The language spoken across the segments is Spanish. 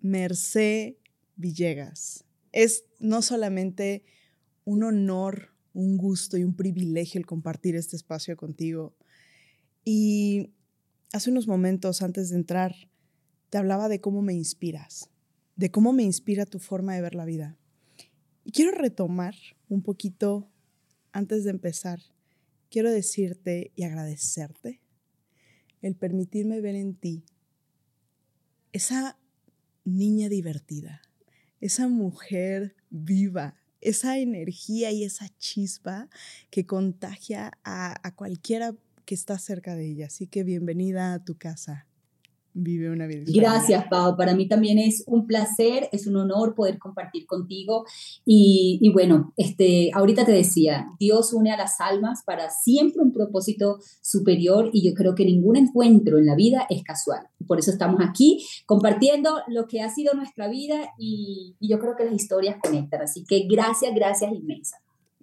Merced Villegas. Es no solamente un honor, un gusto y un privilegio el compartir este espacio contigo. Y hace unos momentos antes de entrar, te hablaba de cómo me inspiras, de cómo me inspira tu forma de ver la vida. Y quiero retomar un poquito antes de empezar. Quiero decirte y agradecerte el permitirme ver en ti esa niña divertida, esa mujer viva, esa energía y esa chispa que contagia a, cualquiera que está cerca de ella. Así que bienvenida a tu casa vive una vida. Gracias, Pau. Para mí también es un placer, es un honor poder compartir contigo. Y, bueno, este, ahorita te decía, Dios une a las almas para siempre un propósito superior y yo creo que ningún encuentro en la vida es casual. Por eso estamos aquí compartiendo lo que ha sido nuestra vida y, yo creo que las historias conectan. Así que gracias, gracias inmensa.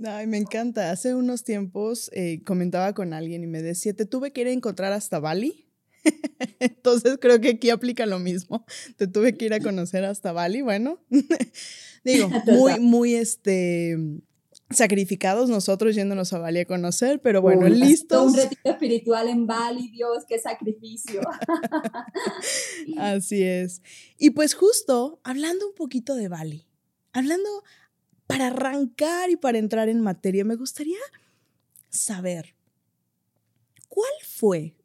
Ay, me encanta. Hace unos tiempos eh, comentaba con alguien y me decía, te tuve que ir a encontrar hasta Bali Entonces creo que aquí aplica lo mismo. Te tuve que ir a conocer hasta Bali, bueno, digo, muy, muy este sacrificados nosotros yéndonos a Bali a conocer, pero bueno, listos. Un retiro espiritual en Bali, Dios, qué sacrificio. Así es. Y pues justo hablando un poquito de Bali, hablando para arrancar y para entrar en materia, me gustaría saber cuál fue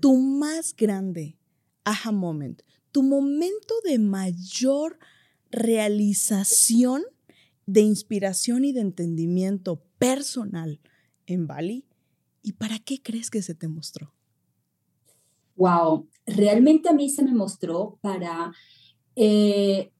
tu más grande aha moment, tu momento de mayor realización de inspiración y de entendimiento personal en Bali? ¿Y para qué crees que se te mostró? Wow, realmente a mí se me mostró para eh,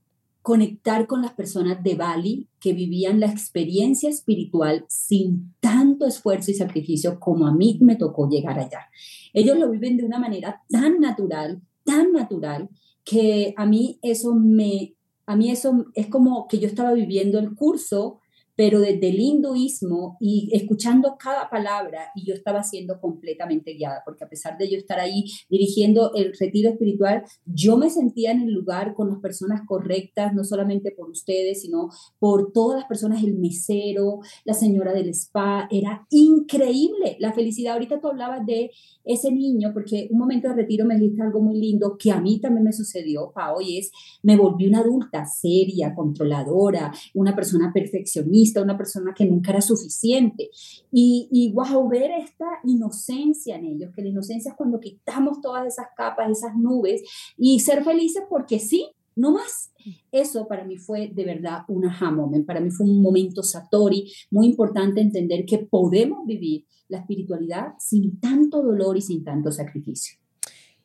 conectar con las personas de Bali que vivían la experiencia espiritual sin tanto esfuerzo y sacrificio como a mí me tocó llegar allá. Ellos lo viven de una manera tan natural, tan natural, que a mí eso me, a mí eso es como que yo estaba viviendo el curso pero desde el hinduismo y escuchando cada palabra, y yo estaba siendo completamente guiada, porque a pesar de yo estar ahí dirigiendo el retiro espiritual, yo me sentía en el lugar con las personas correctas, no solamente por ustedes, sino por todas las personas, el mesero, la señora del spa, era increíble la felicidad. Ahorita tú hablabas de ese niño, porque un momento de retiro me dijiste algo muy lindo que a mí también me sucedió, Pao, y es, me volví una adulta seria, controladora, una persona perfeccionista una persona que nunca era suficiente. Y, y wow, ver esta inocencia en ellos, que la inocencia es cuando quitamos todas esas capas, esas nubes y ser felices porque sí, no más. Eso para mí fue de verdad un aha moment, para mí fue un momento satori, muy importante entender que podemos vivir la espiritualidad sin tanto dolor y sin tanto sacrificio.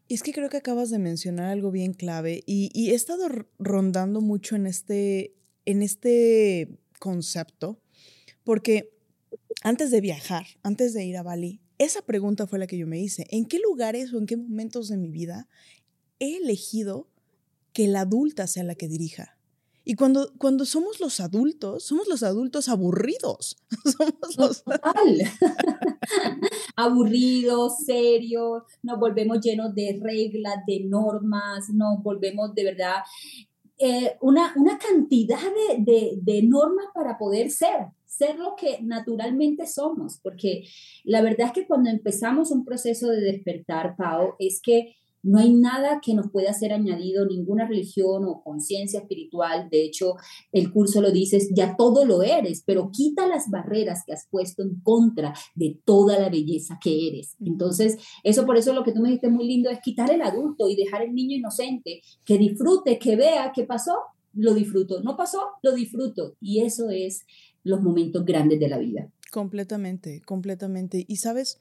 Y es que creo que acabas de mencionar algo bien clave y, y he estado rondando mucho en este, en este concepto, porque antes de viajar, antes de ir a Bali, esa pregunta fue la que yo me hice. ¿En qué lugares o en qué momentos de mi vida he elegido que la adulta sea la que dirija? Y cuando, cuando somos los adultos, somos los adultos aburridos. somos los... aburridos, serios, nos volvemos llenos de reglas, de normas, nos volvemos de verdad eh, una, una, cantidad de, de, de, normas para poder ser, ser lo que naturalmente somos, porque la verdad es que cuando empezamos un proceso de despertar, Pau, es que no hay nada que nos pueda ser añadido, ninguna religión o conciencia espiritual. De hecho, el curso lo dices, ya todo lo eres, pero quita las barreras que has puesto en contra de toda la belleza que eres. Entonces, eso por eso lo que tú me dijiste muy lindo es quitar el adulto y dejar el niño inocente, que disfrute, que vea qué pasó, lo disfruto. No pasó, lo disfruto. Y eso es los momentos grandes de la vida. Completamente, completamente. Y sabes,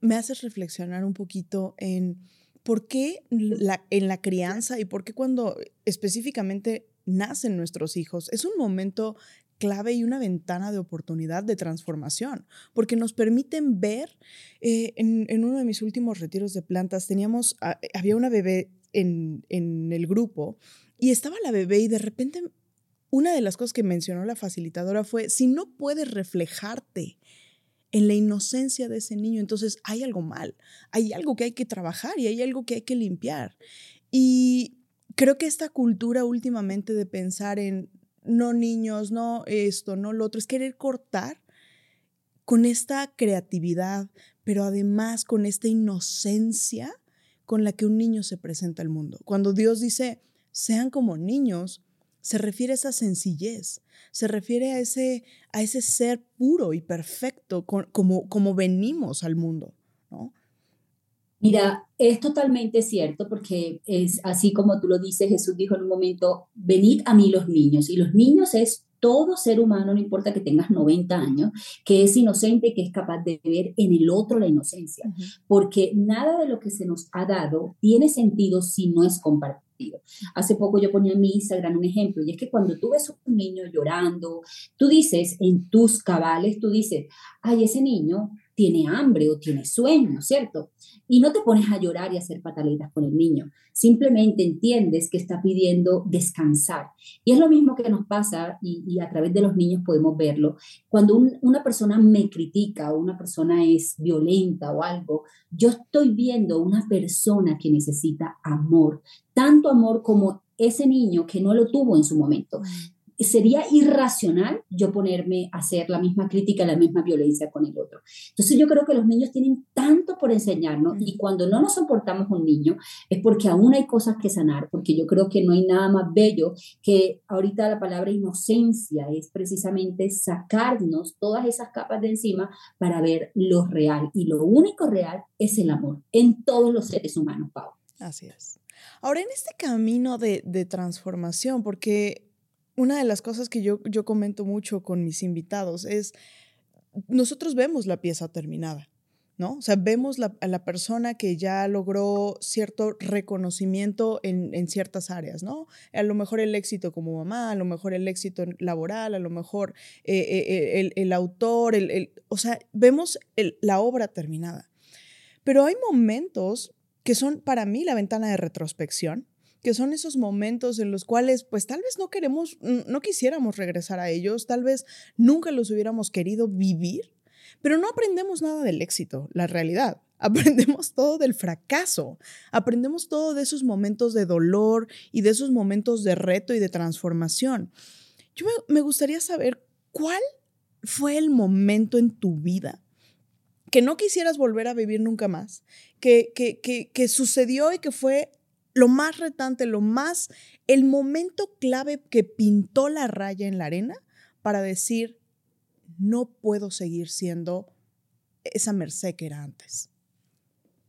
me haces reflexionar un poquito en ¿por qué en la crianza y por qué cuando específicamente nacen nuestros hijos, es un momento clave y una ventana de oportunidad de transformación, porque nos permiten ver, eh, en, uno de mis últimos retiros de plantas, teníamos, ah, había una bebé en el grupo y estaba la bebé y de repente una de las cosas que mencionó la facilitadora fue, si no puedes reflejarte en la inocencia de ese niño, entonces hay algo mal, hay algo que hay que trabajar y hay algo que hay que limpiar. Y creo que esta cultura últimamente de pensar en no niños, no esto, no lo otro, es querer cortar con esta creatividad, pero además con esta inocencia con la que un niño se presenta al mundo. Cuando Dios dice, sean como niños, se refiere a esa sencillez, se refiere a ese, a ese ser puro y perfecto como, como venimos al mundo, ¿no? Mira, es totalmente cierto porque es así como tú lo dices, Jesús dijo en un momento, venid a mí los niños, y los niños es todo ser humano, no importa que tengas 90 años, que es inocente, que es capaz de ver en el otro la inocencia, porque nada de lo que se nos ha dado tiene sentido si no es compartido. Hace poco yo ponía en mi Instagram un ejemplo, y es que cuando tú ves a un niño llorando, tú dices en tus cabales, tú dices, ay, ese niño tiene hambre o tiene sueño, ¿cierto? Y no te pones a llorar y a hacer pataletas con el niño, simplemente entiendes que está pidiendo descansar. Y es lo mismo que nos pasa, y, a través de los niños podemos verlo, cuando una persona me critica o una persona es violenta o algo, yo estoy viendo una persona que necesita amor, tanto amor como ese niño que no lo tuvo en su momento sería irracional yo ponerme a hacer la misma crítica, la misma violencia con el otro. Entonces yo creo que los niños tienen tanto por enseñarnos y cuando no nos soportamos un niño es porque aún hay cosas que sanar, porque yo creo que no hay nada más bello que ahorita la palabra inocencia es precisamente sacarnos todas esas capas de encima para ver lo real y lo único real es el amor en todos los seres humanos, Pau. Así es. Ahora, en este camino de, de transformación, porque una de las cosas que yo, yo comento mucho con mis invitados es, nosotros vemos la pieza terminada, ¿no? O sea, vemos a la persona que ya logró cierto reconocimiento en, ciertas áreas, ¿no? A lo mejor el éxito como mamá, a lo mejor el éxito laboral, a lo mejor eh, eh, eh, el, autor, el, o sea, vemos la obra terminada. Pero hay momentos que son para mí la ventana de retrospección, que son esos momentos en los cuales pues tal vez no queremos, no quisiéramos regresar a ellos, tal vez nunca los hubiéramos querido vivir, pero no aprendemos nada del éxito, la realidad. Aprendemos todo del fracaso, aprendemos todo de esos momentos de dolor y de esos momentos de reto y de transformación. Yo me, gustaría saber cuál fue el momento en tu vida que no quisieras volver a vivir nunca más, que, que, que, que sucedió y que fue lo más retante, lo más, el momento clave que pintó la raya en la arena para decir, no puedo seguir siendo esa merced que era antes.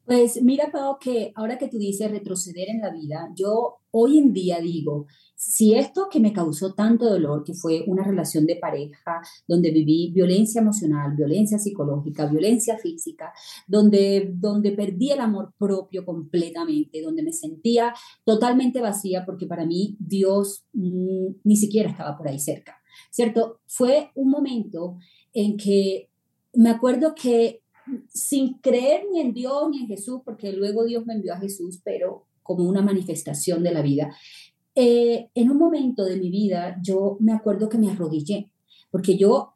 Pues mira, Pau, que ahora que tú dices retroceder en la vida, yo hoy en día digo, si esto que me causó tanto dolor, que fue una relación de pareja donde viví violencia emocional, violencia psicológica, violencia física, donde, donde perdí el amor propio completamente, donde me sentía totalmente vacía porque para mí Dios mm, ni siquiera estaba por ahí cerca, ¿cierto? Fue un momento en que me acuerdo que sin creer ni en Dios ni en Jesús, porque luego Dios me envió a Jesús, pero como una manifestación de la vida. Eh, en un momento de mi vida, yo me acuerdo que me arrodillé, porque yo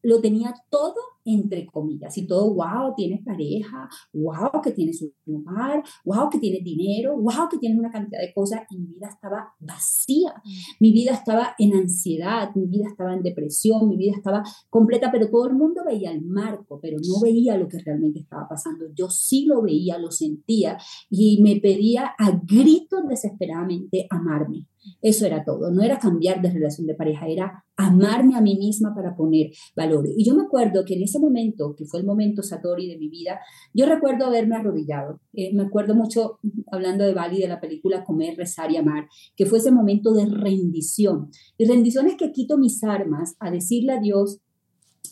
lo tenía todo entre comillas, y todo, wow, tienes pareja, wow, que tienes un lugar, wow, que tienes dinero, wow, que tienes una cantidad de cosas, y mi vida estaba vacía, mm. mi vida estaba en ansiedad, mi vida estaba en depresión, mi vida estaba completa, pero todo el mundo veía el marco, pero no veía lo que realmente estaba pasando. Yo sí lo veía, lo sentía, y me pedía a gritos desesperadamente amarme. Eso era todo, no era cambiar de relación de pareja, era amarme a mí misma para poner valores. Y yo me acuerdo que en ese momento, que fue el momento Satori de mi vida, yo recuerdo haberme arrodillado. Eh, me acuerdo mucho, hablando de Bali, de la película Comer, Rezar y Amar, que fue ese momento de rendición. Y rendición es que quito mis armas a decirle a Dios,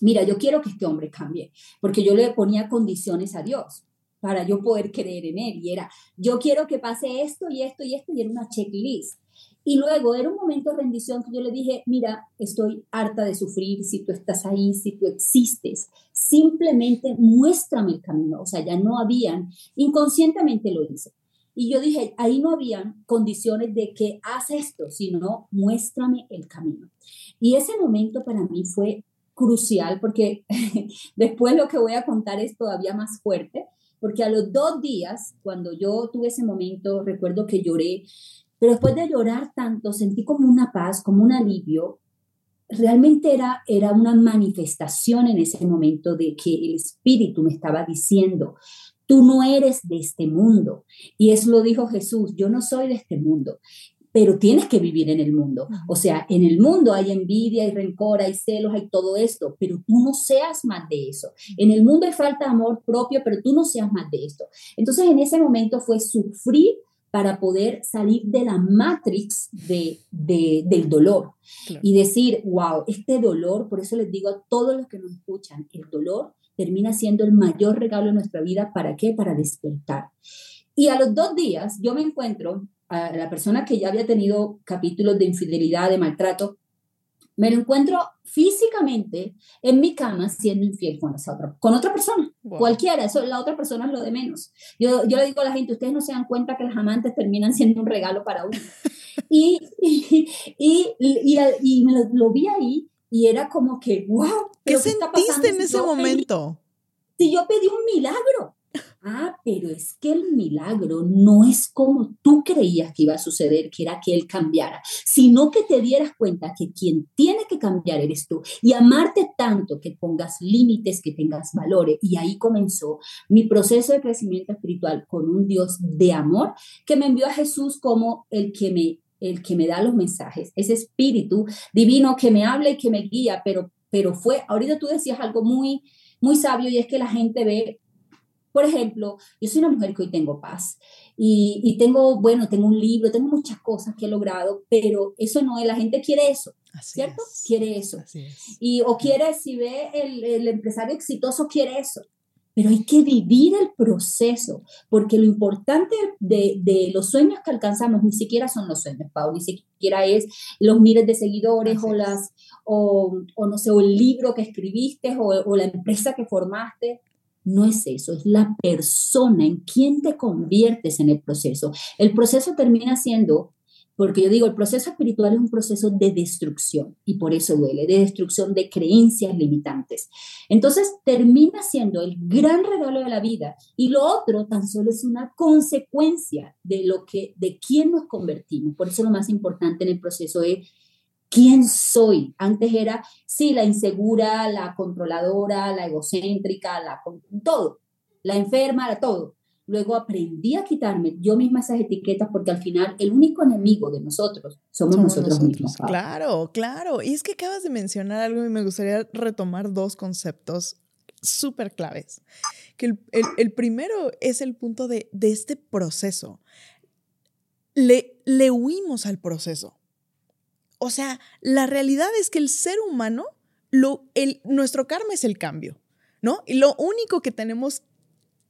mira, yo quiero que este hombre cambie, porque yo le ponía condiciones a Dios para yo poder creer en él. Y era, yo quiero que pase esto y esto y esto, y era una checklist. Y luego era un momento de rendición que yo le dije, mira, estoy harta de sufrir, si tú estás ahí, si tú existes, simplemente muéstrame el camino. O sea, ya no habían, inconscientemente lo hice. Y yo dije, ahí no habían condiciones de que haz esto, sino muéstrame el camino. Y ese momento para mí fue crucial porque después lo que voy a contar es todavía más fuerte, porque a los dos días, cuando yo tuve ese momento, recuerdo que lloré, pero después de llorar tanto, sentí como una paz, como un alivio. Realmente era, era una manifestación en ese momento de que el Espíritu me estaba diciendo, tú no eres de este mundo. Y eso lo dijo Jesús, yo no soy de este mundo pero tienes que vivir en el mundo. O sea, en el mundo hay envidia, hay rencor, hay celos, hay todo esto, pero tú no seas más de eso. En el mundo hay falta de amor propio, pero tú no seas más de esto. Entonces, en ese momento fue sufrir para poder salir de la matrix de, del dolor y decir, wow, este dolor, por eso les digo a todos los que nos escuchan, el dolor termina siendo el mayor regalo de nuestra vida. ¿Para qué? Para despertar. Y a los dos días yo me encuentro a la persona que ya había tenido capítulos de infidelidad, de maltrato, me lo encuentro físicamente en mi cama siendo infiel con, otra, con otra persona, cualquiera, eso la otra persona es lo de menos. Yo, yo le digo a la gente, ustedes no se dan cuenta que los amantes terminan siendo un regalo para uno. y, y, y, y, me lo, vi ahí y era como que, wow. ¿Qué sentiste en ese momento? si yo pedí un milagro, Ah, pero es que el milagro no es como tú creías que iba a suceder, que era que Él cambiara, sino que te dieras cuenta que quien tiene que cambiar eres tú y amarte tanto que pongas límites, que tengas valores. Y ahí comenzó mi proceso de crecimiento espiritual con un Dios de amor que me envió a Jesús como el que me el que me da los mensajes, ese espíritu divino que me habla y que me guía, pero pero fue, ahorita tú decías algo muy muy sabio y es que la gente ve por ejemplo, yo soy una mujer que hoy tengo paz y, tengo, bueno, tengo un libro, tengo muchas cosas que he logrado, pero eso no es, la gente quiere eso, ¿cierto? Quiere eso. Y o quiere, si ve el, el empresario exitoso, quiere eso pero hay que vivir el proceso, porque lo importante de, de, los sueños que alcanzamos ni siquiera son los sueños, Pau, ni siquiera es los miles de seguidores o las, o, o, no sé, o el libro que escribiste o, o la empresa que formaste. No es eso, es la persona en quien te conviertes en el proceso. El proceso termina siendo, porque yo digo, el proceso espiritual es un proceso de destrucción y por eso duele, de destrucción de creencias limitantes. Entonces termina siendo el gran regalo de la vida y lo otro tan solo es una consecuencia de lo que, de quién nos convertimos. Por eso lo más importante en el proceso es quién soy. Antes era, sí, la insegura, la controladora, la egocéntrica, la, todo, la enferma, todo. Luego aprendí a quitarme yo misma esas etiquetas porque al final el único enemigo de nosotros somos, nosotros, mismos. Claro, claro. Y es que acabas de mencionar algo y me gustaría retomar dos conceptos súper claves. Que el, el, primero es el punto de, de este proceso. Le, le huimos al proceso. O sea, la realidad es que el ser humano, lo, el, nuestro karma es el cambio, ¿no? Y lo único que tenemos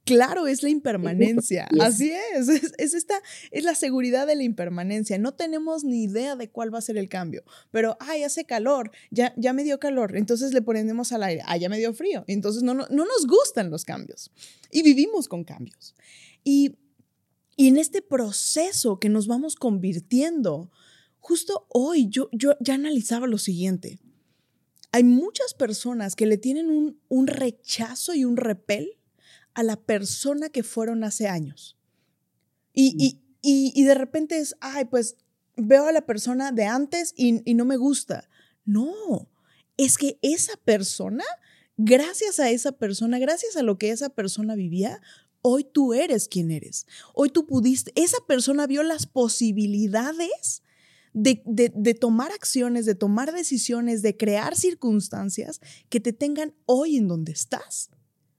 claro es la impermanencia. Así es, es, esta, es la seguridad de la impermanencia. No tenemos ni idea de cuál va a ser el cambio, pero, ay, hace calor, ya, ya me dio calor, entonces le ponemos al aire, ah, ya me dio frío, entonces no, no, no nos gustan los cambios y vivimos con cambios. Y, y en este proceso que nos vamos convirtiendo, Justo hoy yo, yo ya analizaba lo siguiente. Hay muchas personas que le tienen un, un rechazo y un repel a la persona que fueron hace años. Y, y, y, y, de repente es, ay, pues veo a la persona de antes y, y no me gusta. No, es que esa persona, gracias a esa persona, gracias a lo que esa persona vivía, hoy tú eres quien eres. Hoy tú pudiste, esa persona vio las posibilidades de, tomar acciones, de tomar decisiones, de crear circunstancias que te tengan hoy en donde estás.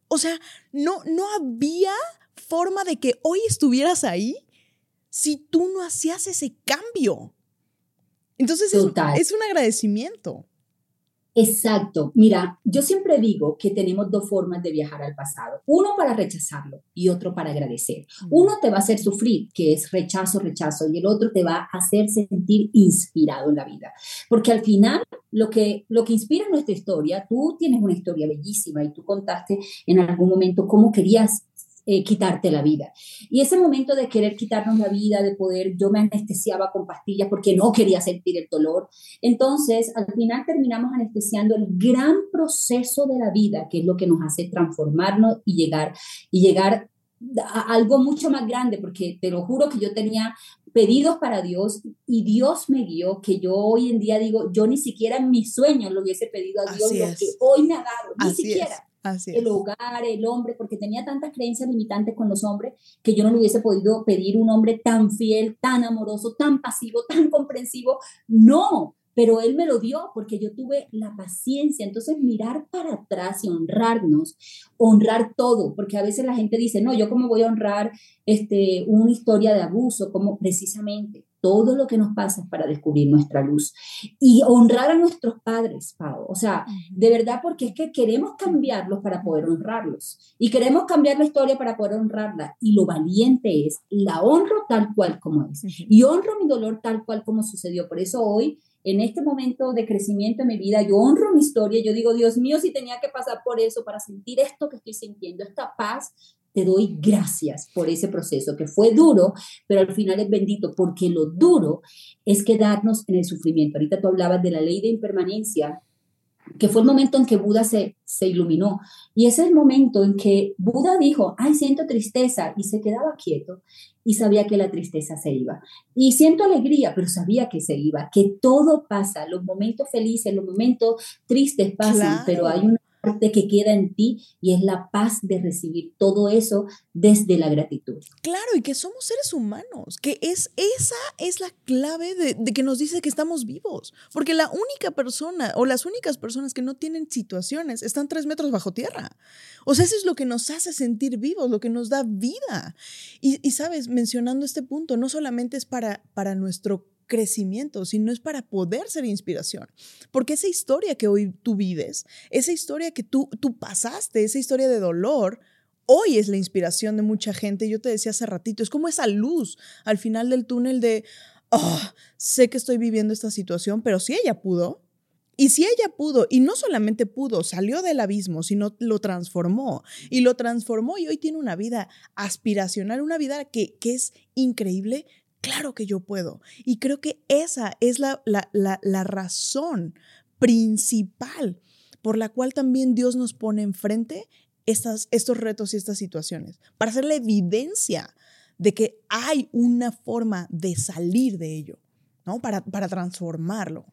O sea, no, no había forma de que hoy estuvieras ahí si tú no hacías ese cambio. Entonces es, es, un agradecimiento. Exacto. Mira, yo siempre digo que tenemos dos formas de viajar al pasado. Uno para rechazarlo y otro para agradecer. Uno te va a hacer sufrir, que es rechazo, rechazo, y el otro te va a hacer sentir inspirado en la vida. Porque al final, lo que, lo que inspira nuestra historia, tú tienes una historia bellísima y tú contaste en algún momento cómo querías eh, quitarte la vida. Y ese momento de querer quitarnos la vida, de poder, yo me anestesiaba con pastillas porque no quería sentir el dolor. Entonces, al final terminamos anestesiando el gran proceso de la vida, que es lo que nos hace transformarnos y llegar, y llegar a algo mucho más grande, porque te lo juro que yo tenía pedidos para Dios y Dios me guió, que yo hoy en día digo, yo ni siquiera en mis sueños lo hubiese pedido a Dios, lo que hoy me ha dado, ni siquiera el hogar, el hombre, porque tenía tantas creencias limitantes con los hombres que yo no le hubiese podido pedir un hombre tan fiel, tan amoroso, tan pasivo, tan comprensivo. No, pero Él me lo dio porque yo tuve la paciencia. Entonces, mirar para atrás y honrarnos, honrar todo, porque a veces la gente dice, no, yo cómo voy a honrar este, una historia de abuso, como precisamente todo lo que nos pasa para descubrir nuestra luz y honrar a nuestros padres, Pau. O sea, de verdad, porque es que queremos cambiarlos para poder honrarlos y queremos cambiar la historia para poder honrarla. Y lo valiente es, la honro tal cual como es y honro mi dolor tal cual como sucedió. Por eso hoy en este momento de crecimiento en mi vida, yo honro mi historia, yo digo, Dios mío, si tenía que pasar por eso para sentir esto que estoy sintiendo, esta paz, te doy gracias por ese proceso que fue duro, pero al final es bendito, porque lo duro es quedarnos en el sufrimiento. Ahorita tú hablabas de la ley de impermanencia, que fue el momento en que Buda se, se iluminó. Y ese es el momento en que Buda dijo, ay, siento tristeza, y se quedaba quieto y sabía que la tristeza se iba. Y siento alegría, pero sabía que se iba, que todo pasa, los momentos felices, los momentos tristes pasan, pero hay una parte que queda en ti y es la paz de recibir todo eso desde la gratitud. Claro, y que somos seres humanos, que es esa es la clave de, de, que nos dice que estamos vivos, porque la única persona o las únicas personas que no tienen situaciones están tres metros bajo tierra. O sea, eso es lo que nos hace sentir vivos, lo que nos da vida. Y, y sabes, mencionando este punto, no solamente es para, para nuestro crecimiento, sino es para poder ser inspiración. Porque esa historia que hoy tú vives, esa historia que tú, tú pasaste, esa historia de dolor, hoy es la inspiración de mucha gente. Yo te decía hace ratito, es como esa luz al final del túnel de, oh, sé que estoy viviendo esta situación, pero si ella pudo, y si ella pudo, y no solamente pudo, salió del abismo, sino lo transformó. Y lo transformó y hoy tiene una vida aspiracional, una vida que, que es increíble, Claro que yo puedo. Y creo que esa es la, la, razón principal por la cual también Dios nos pone enfrente estas, estos retos y estas situaciones, para hacer la evidencia de que hay una forma de salir de ello, ¿no? Para, para transformarlo.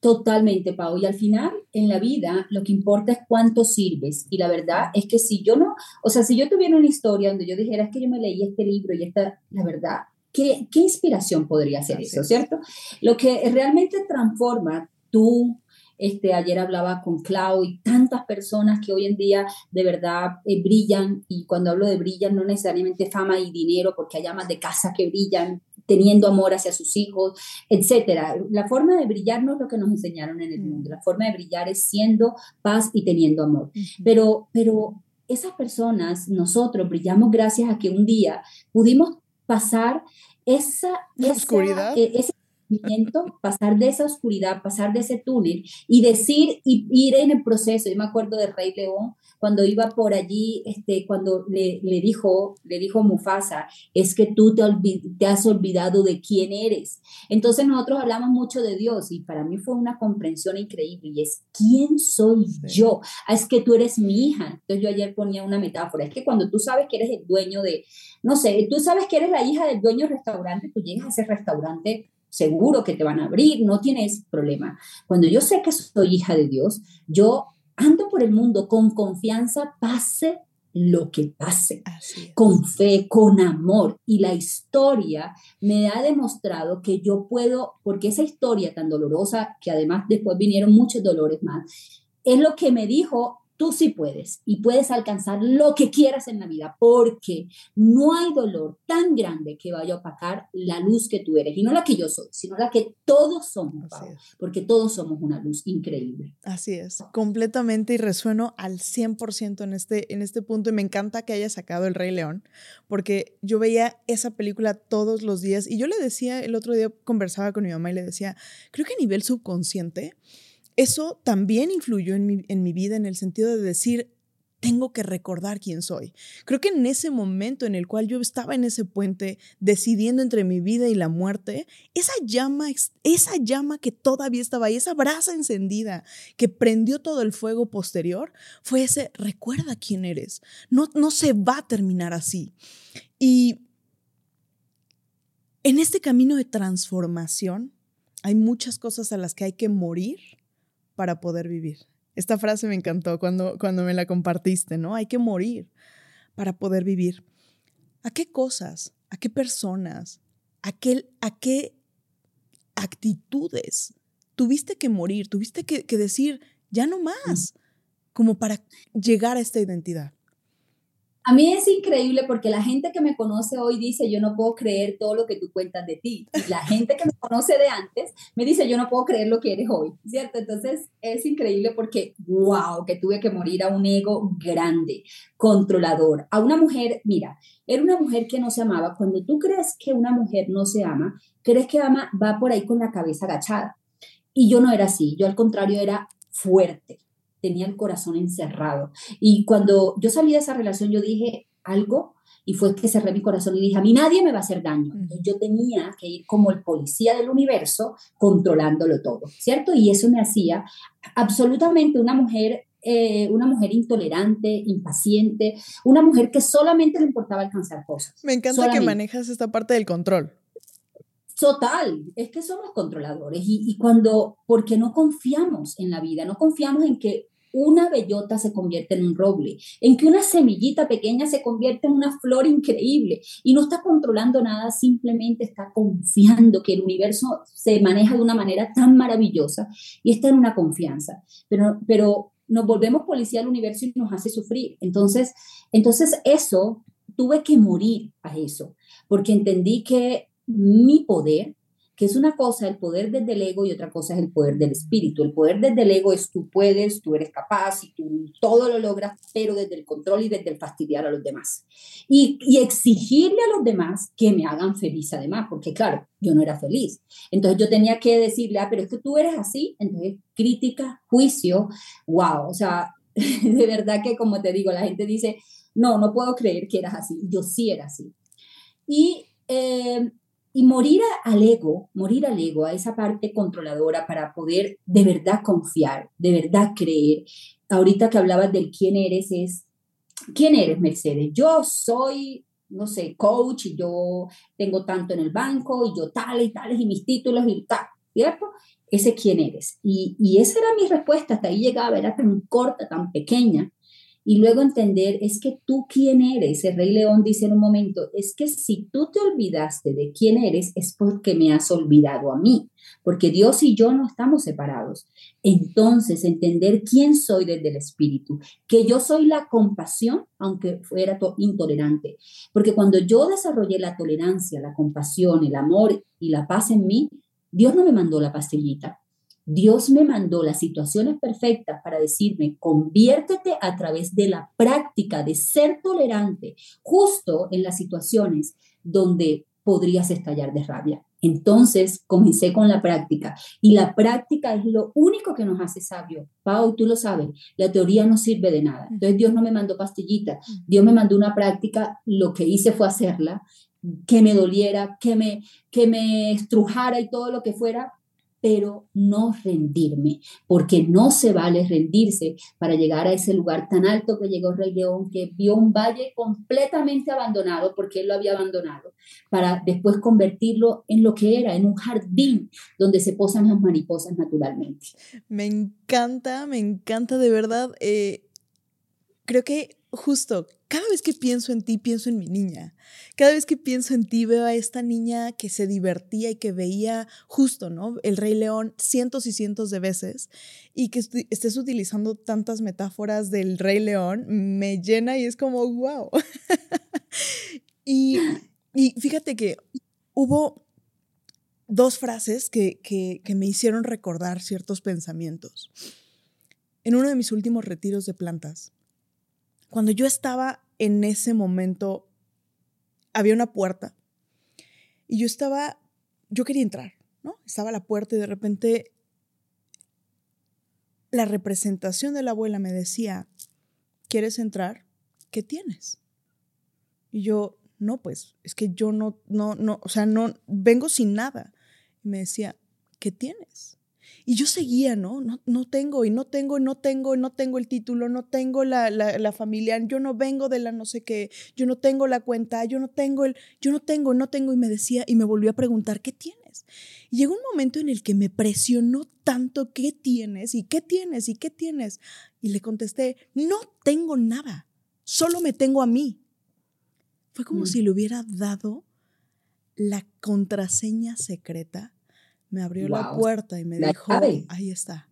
Totalmente, Pau. Y al final, en la vida, lo que importa es cuánto sirves. Y la verdad es que si yo no, o sea, si yo tuviera una historia donde yo dijera, es que yo me leí este libro y esta, la verdad, ¿qué, qué inspiración podría ser eso, cierto? Lo que realmente transforma tú, este, ayer hablaba con Clau y tantas personas que hoy en día de verdad eh, brillan, y cuando hablo de brillan no necesariamente fama y dinero, porque hay amas de casa que brillan teniendo amor hacia sus hijos, etcétera. La forma de brillar no es lo que nos enseñaron en el mundo, mm. la forma de brillar es siendo paz y teniendo amor. Pero, pero esas personas, nosotros brillamos gracias a que un día pudimos pasar esa, oscuridad. Eh, pasar de esa oscuridad, pasar de ese túnel y decir y ir en el proceso. Yo me acuerdo de Rey León cuando iba por allí, este, cuando le, le dijo, le dijo Mufasa, es que tú te, te, has olvidado de quién eres. Entonces nosotros hablamos mucho de Dios y para mí fue una comprensión increíble y es, ¿quién soy yo? Ah, es que tú eres mi hija. Entonces yo ayer ponía una metáfora, es que cuando tú sabes que eres el dueño de, no sé, tú sabes que eres la hija del dueño del restaurante, tú llegas a ese restaurante seguro que te van a abrir, no tienes problema. Cuando yo sé que soy hija de Dios, yo ando por el mundo con confianza, pase lo que pase, con fe, con amor. Y la historia me ha demostrado que yo puedo, porque esa historia tan dolorosa, que además después vinieron muchos dolores más, es lo que me dijo tú sí puedes y puedes alcanzar lo que quieras en la vida porque no hay dolor tan grande que vaya a opacar la luz que tú eres y no la que yo soy, sino la que todos somos, porque todos somos una luz increíble. Así es, completamente y resueno al 100% en este, en este punto y me encanta que haya sacado El Rey León porque yo veía esa película todos los días y yo le decía, el otro día conversaba con mi mamá y le decía, creo que a nivel subconsciente, eso también influyó en mi, vida en el sentido de decir, tengo que recordar quién soy. Creo que en ese momento en el cual yo estaba en ese puente decidiendo entre mi vida y la muerte, esa llama, esa llama que todavía estaba ahí, esa brasa encendida que prendió todo el fuego posterior, fue ese recuerda quién eres. No, no se va a terminar así. Y en este camino de transformación hay muchas cosas a las que hay que morir para poder vivir. Esta frase me encantó cuando, cuando me la compartiste, ¿no? Hay que morir para poder vivir. ¿A qué cosas, a qué personas, a qué, a qué actitudes tuviste que morir, tuviste que, que decir, ya no más, como para llegar a esta identidad? A mí es increíble porque la gente que me conoce hoy dice, yo no puedo creer todo lo que tú cuentas de ti. Y la gente que me conoce de antes me dice, yo no puedo creer lo que eres hoy, ¿cierto? Entonces es increíble porque, wow, que tuve que morir a un ego grande, controlador, a una mujer, mira, era una mujer que no se amaba. Cuando tú crees que una mujer no se ama, crees que ama, va por ahí con la cabeza agachada. Y yo no era así, yo al contrario era fuerte, tenía el corazón encerrado. Y cuando yo salí de esa relación, yo dije algo y fue que cerré mi corazón y dije, a mí nadie me va a hacer daño. yo tenía que ir como el policía del universo controlándolo todo, ¿cierto? Y eso me hacía absolutamente una mujer eh, una mujer intolerante, impaciente, una mujer que solamente le importaba alcanzar cosas. Me encanta que manejas esta parte del control. Total, es que somos controladores y, y, cuando, porque no confiamos en la vida, no confiamos en que una bellota se convierte en un roble, en que una semillita pequeña se convierte en una flor increíble y no está controlando nada, simplemente está confiando que el universo se maneja de una manera tan maravillosa y está en una confianza. Pero, pero nos volvemos policía del universo y nos hace sufrir. Entonces, entonces eso, tuve que morir a eso, porque entendí que mi poder que es una cosa el poder desde el ego y otra cosa es el poder del espíritu. El poder desde el ego es tú puedes, tú eres capaz y tú todo lo logras, pero desde el control y desde el fastidiar a los demás. Y, exigirle a los demás que me hagan feliz además, porque claro, yo no era feliz. Entonces yo tenía que decirle, ah, pero es que tú eres así. Entonces, crítica, juicio, wow, o sea, de verdad que como te digo, la gente dice, no, no puedo creer que eras así. Yo sí era así. Y eh, y morir al ego, morir al ego, a esa parte controladora para poder de verdad confiar, de verdad creer. Ahorita que hablabas del quién eres, es, ¿quién eres, Mercedes? Yo soy, no sé, coach y yo tengo tanto en el banco y yo tal y tales y mis títulos y tal, ¿cierto? Ese quién eres. Y, y esa era mi respuesta, hasta ahí llegaba, era tan corta, tan pequeña y luego entender es que tú quién eres. El rey león dice en un momento, es que si tú te olvidaste de quién eres es porque me has olvidado a mí, porque Dios y yo no estamos separados. Entonces, entender quién soy desde el espíritu, que yo soy la compasión, aunque fuera intolerante, porque cuando yo desarrollé la tolerancia, la compasión, el amor y la paz en mí, Dios no me mandó la pastillita, Dios me mandó las situaciones perfectas para decirme, conviértete a través de la práctica de ser tolerante, justo en las situaciones donde podrías estallar de rabia. Entonces comencé con la práctica y la práctica es lo único que nos hace sabio. Pau, tú lo sabes, la teoría no sirve de nada. Entonces Dios no me mandó pastillitas, Dios me mandó una práctica, lo que hice fue hacerla, que me doliera, que me, que me estrujara y todo lo que fuera, pero no rendirme, porque no se vale rendirse para llegar a ese lugar tan alto que llegó Rey León, que vio un valle completamente abandonado, porque él lo había abandonado, para después convertirlo en lo que era, en un jardín donde se posan las mariposas naturalmente. Me encanta, me encanta de verdad. Eh, creo que justo, cada vez que pienso en ti, pienso en mi niña. Cada vez que pienso en ti, veo a esta niña que se divertía y que veía justo, ¿no? El Rey León cientos y cientos de veces y que estés utilizando tantas metáforas del Rey León, me llena y es como, wow. y, fíjate que hubo dos frases que, que me hicieron recordar ciertos pensamientos. En uno de mis últimos retiros de plantas, cuando yo estaba en ese momento, había una puerta y yo estaba, yo quería entrar, ¿no? Estaba la puerta y de repente la representación de la abuela me decía, ¿quieres entrar? ¿Qué tienes? Y yo, no, pues, es que yo no, no, no, o sea, no, vengo sin nada. Y me decía, ¿qué tienes? Y yo seguía, ¿no? No, no tengo, y no tengo, y no tengo, y no tengo el título, no tengo la, la, familia, yo no vengo de la no sé qué, yo no tengo la cuenta, yo no tengo el, yo no tengo, no tengo, y me decía, y me volvió a preguntar, ¿qué tienes? Y llegó un momento en el que me presionó tanto, ¿qué tienes? ¿Y qué tienes? ¿Y qué tienes? Y le contesté, no tengo nada, solo me tengo a mí. Fue como mm. si le hubiera dado la contraseña secreta me abrió la puerta y me dijo, ahí está.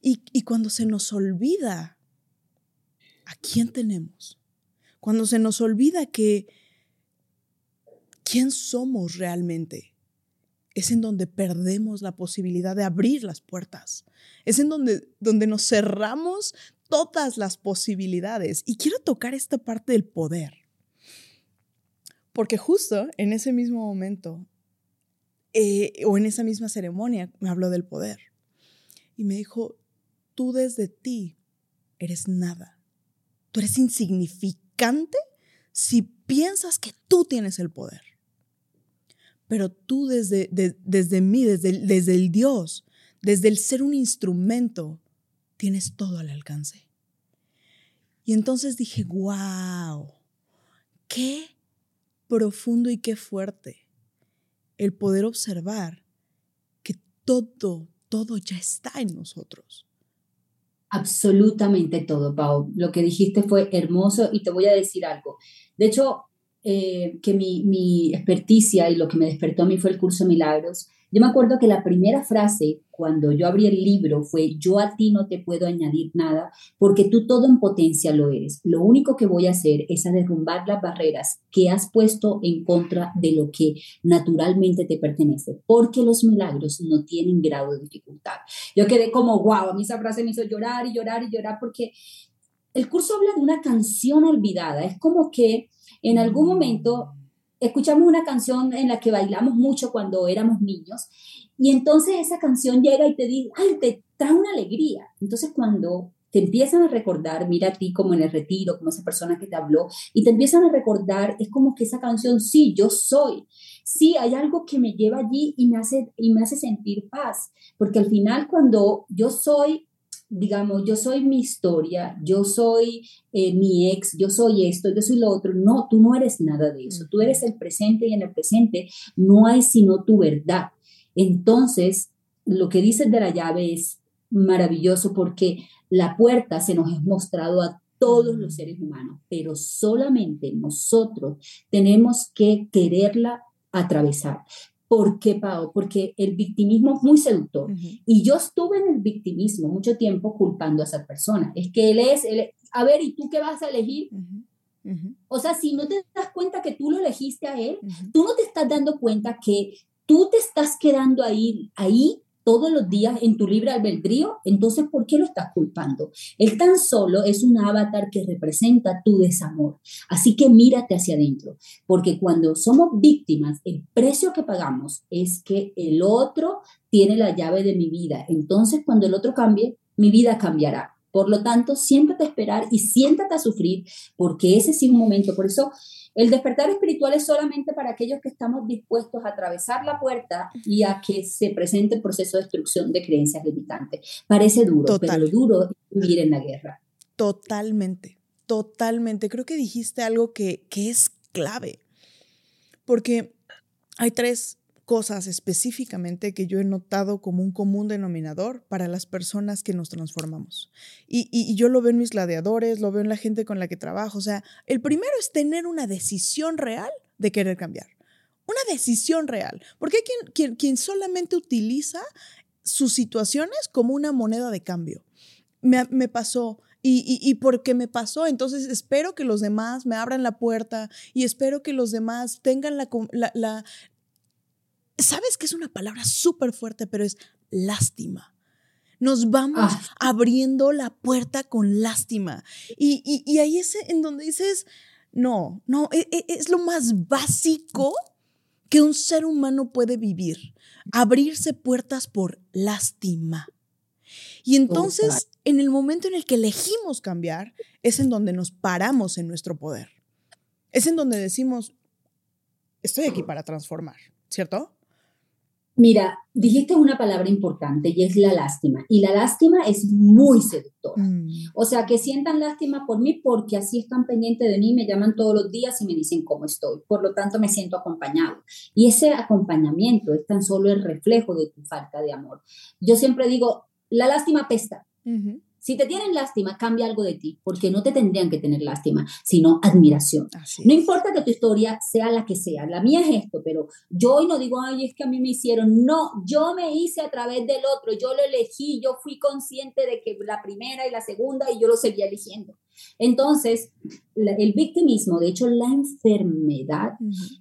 Y, y cuando se nos olvida a quién tenemos, cuando se nos olvida que quién somos realmente, es en donde perdemos la posibilidad de abrir las puertas. Es en donde, donde nos cerramos todas las posibilidades. Y quiero tocar esta parte del poder. Porque justo en ese mismo momento eh, o en esa misma ceremonia me habló del poder. Y me dijo, tú desde ti eres nada. Tú eres insignificante si piensas que tú tienes el poder. Pero tú desde, desde mí, desde, desde el Dios, desde el ser un instrumento, tienes todo al alcance. Y entonces dije, wow, qué profundo y qué fuerte el poder observar que todo, todo ya está en nosotros. Absolutamente todo, Pau. Lo que dijiste fue hermoso y te voy a decir algo. De hecho, eh, que mi, mi experticia y lo que me despertó a mí fue el curso Milagros yo me acuerdo que la primera frase cuando yo abrí el libro fue, yo a ti no te puedo añadir nada porque tú todo en potencia lo eres. Lo único que voy a hacer es a derrumbar las barreras que has puesto en contra de lo que naturalmente te pertenece, porque los milagros no tienen grado de dificultad. Yo quedé como, wow, a mí esa frase me hizo llorar y llorar y llorar porque el curso habla de una canción olvidada. Es como que en algún momento escuchamos una canción en la que bailamos mucho cuando éramos niños y entonces esa canción llega y te dice, ay, te trae una alegría. Entonces cuando te empiezan a recordar, mira a ti como en el retiro, como esa persona que te habló, y te empiezan a recordar, es como que esa canción, sí, yo soy, sí, hay algo que me lleva allí y me hace, y me hace sentir paz, porque al final cuando yo soy digamos, yo soy mi historia, yo soy eh, mi ex, yo soy esto, yo soy lo otro. No, tú no eres nada de eso. Tú eres el presente y en el presente no hay sino tu verdad. Entonces, lo que dices de la llave es maravilloso porque la puerta se nos es mostrado a todos los seres humanos, pero solamente nosotros tenemos que quererla atravesar. ¿Por qué, Pau? Porque el victimismo es muy seductor. Y yo estuve en el victimismo mucho tiempo culpando a esa persona. Es que él es, a ver, ¿y tú qué vas a elegir? O sea, si no te das cuenta que tú lo elegiste a él, tú no te estás dando cuenta que tú te estás quedando ahí, ahí todos los días en tu libre albedrío, entonces ¿por qué lo estás culpando? Él tan solo es un avatar que representa tu desamor. Así que mírate hacia adentro, porque cuando somos víctimas, el precio que pagamos es que el otro tiene la llave de mi vida. Entonces, cuando el otro cambie, mi vida cambiará. Por lo tanto, siéntate a esperar y siéntate a sufrir, porque ese es un momento. Por eso el despertar espiritual es solamente para aquellos que estamos dispuestos a atravesar la puerta y a que se presente el proceso de destrucción de creencias limitantes. Parece duro, pero lo duro es vivir en la guerra. Totalmente, totalmente. Creo que dijiste algo que, que es clave, porque hay tres cosas específicamente que yo he notado como un común denominador para las personas que nos transformamos. Y, yo lo veo en mis gladiadores, lo veo en la gente con la que trabajo. O sea, el primero es tener una decisión real de querer cambiar. Una decisión real. Porque hay quien, quien, solamente utiliza sus situaciones como una moneda de cambio. Me, me pasó, y, y, porque me pasó, entonces espero que los demás me abran la puerta y espero que los demás tengan la, sabes que es una palabra súper fuerte, pero es lástima. Nos vamos ah. abriendo la puerta con lástima. Y, y, ahí es en donde dices, no, no, es, e, es lo más básico que un ser humano puede vivir. Abrirse puertas por lástima. Y entonces, en el momento en el que elegimos cambiar, es en donde nos paramos en nuestro poder. Es en donde decimos, estoy aquí para transformar, ¿cierto? Mira, dijiste una palabra importante y es la lástima. Y la lástima es muy seductora. Mm. O sea, que sientan lástima por mí porque así están pendientes de mí, me llaman todos los días y me dicen cómo estoy. Por lo tanto, me siento acompañado. Y ese acompañamiento es tan solo el reflejo de tu falta de amor. Yo siempre digo, la lástima pesta. Si te tienen lástima, cambia algo de ti, porque no te tendrían que tener lástima, sino admiración. no importa que tu historia sea la que sea, la mía es esto, pero yo hoy no digo, ay, es que a mí me hicieron, no, yo me hice a través del otro, yo lo elegí, yo fui consciente de que la primera y la segunda y yo lo seguía eligiendo. Entonces, el victimismo, de hecho, la enfermedad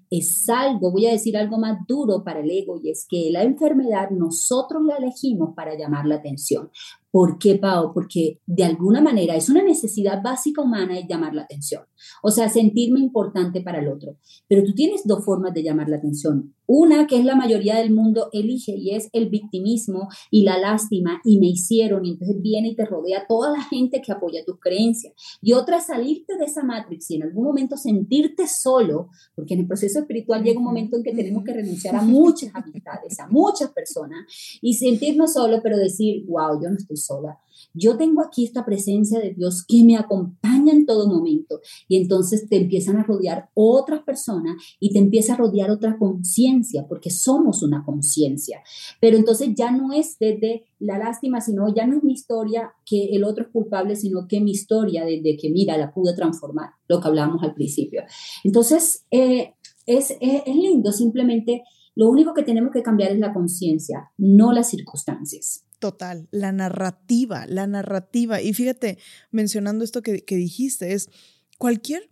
es algo, voy a decir algo más duro para el ego, y es que la enfermedad nosotros la elegimos para llamar la atención. ¿Por qué, Pau? Porque de alguna manera es una necesidad básica humana llamar la atención. O sea, sentirme importante para el otro. Pero tú tienes dos formas de llamar la atención. Una que es la mayoría del mundo elige y es el victimismo y la lástima y me hicieron y entonces viene y te rodea toda la gente que apoya tus creencias. Y otra es salirte de esa matrix y en algún momento sentirte solo, porque en el proceso espiritual llega un momento en que tenemos que renunciar a muchas amistades, a muchas personas y sentirnos solo, pero decir, wow, yo no estoy sola yo tengo aquí esta presencia de Dios que me acompaña en todo momento. Y entonces te empiezan a rodear otras personas y te empieza a rodear otra conciencia, porque somos una conciencia. Pero entonces ya no es desde la lástima, sino ya no es mi historia que el otro es culpable, sino que mi historia desde que, mira, la pude transformar, lo que hablábamos al principio. Entonces, eh, es, es, es lindo, simplemente lo único que tenemos que cambiar es la conciencia, no las circunstancias. Total, la narrativa, la narrativa. Y fíjate, mencionando esto que, dijiste, es cualquier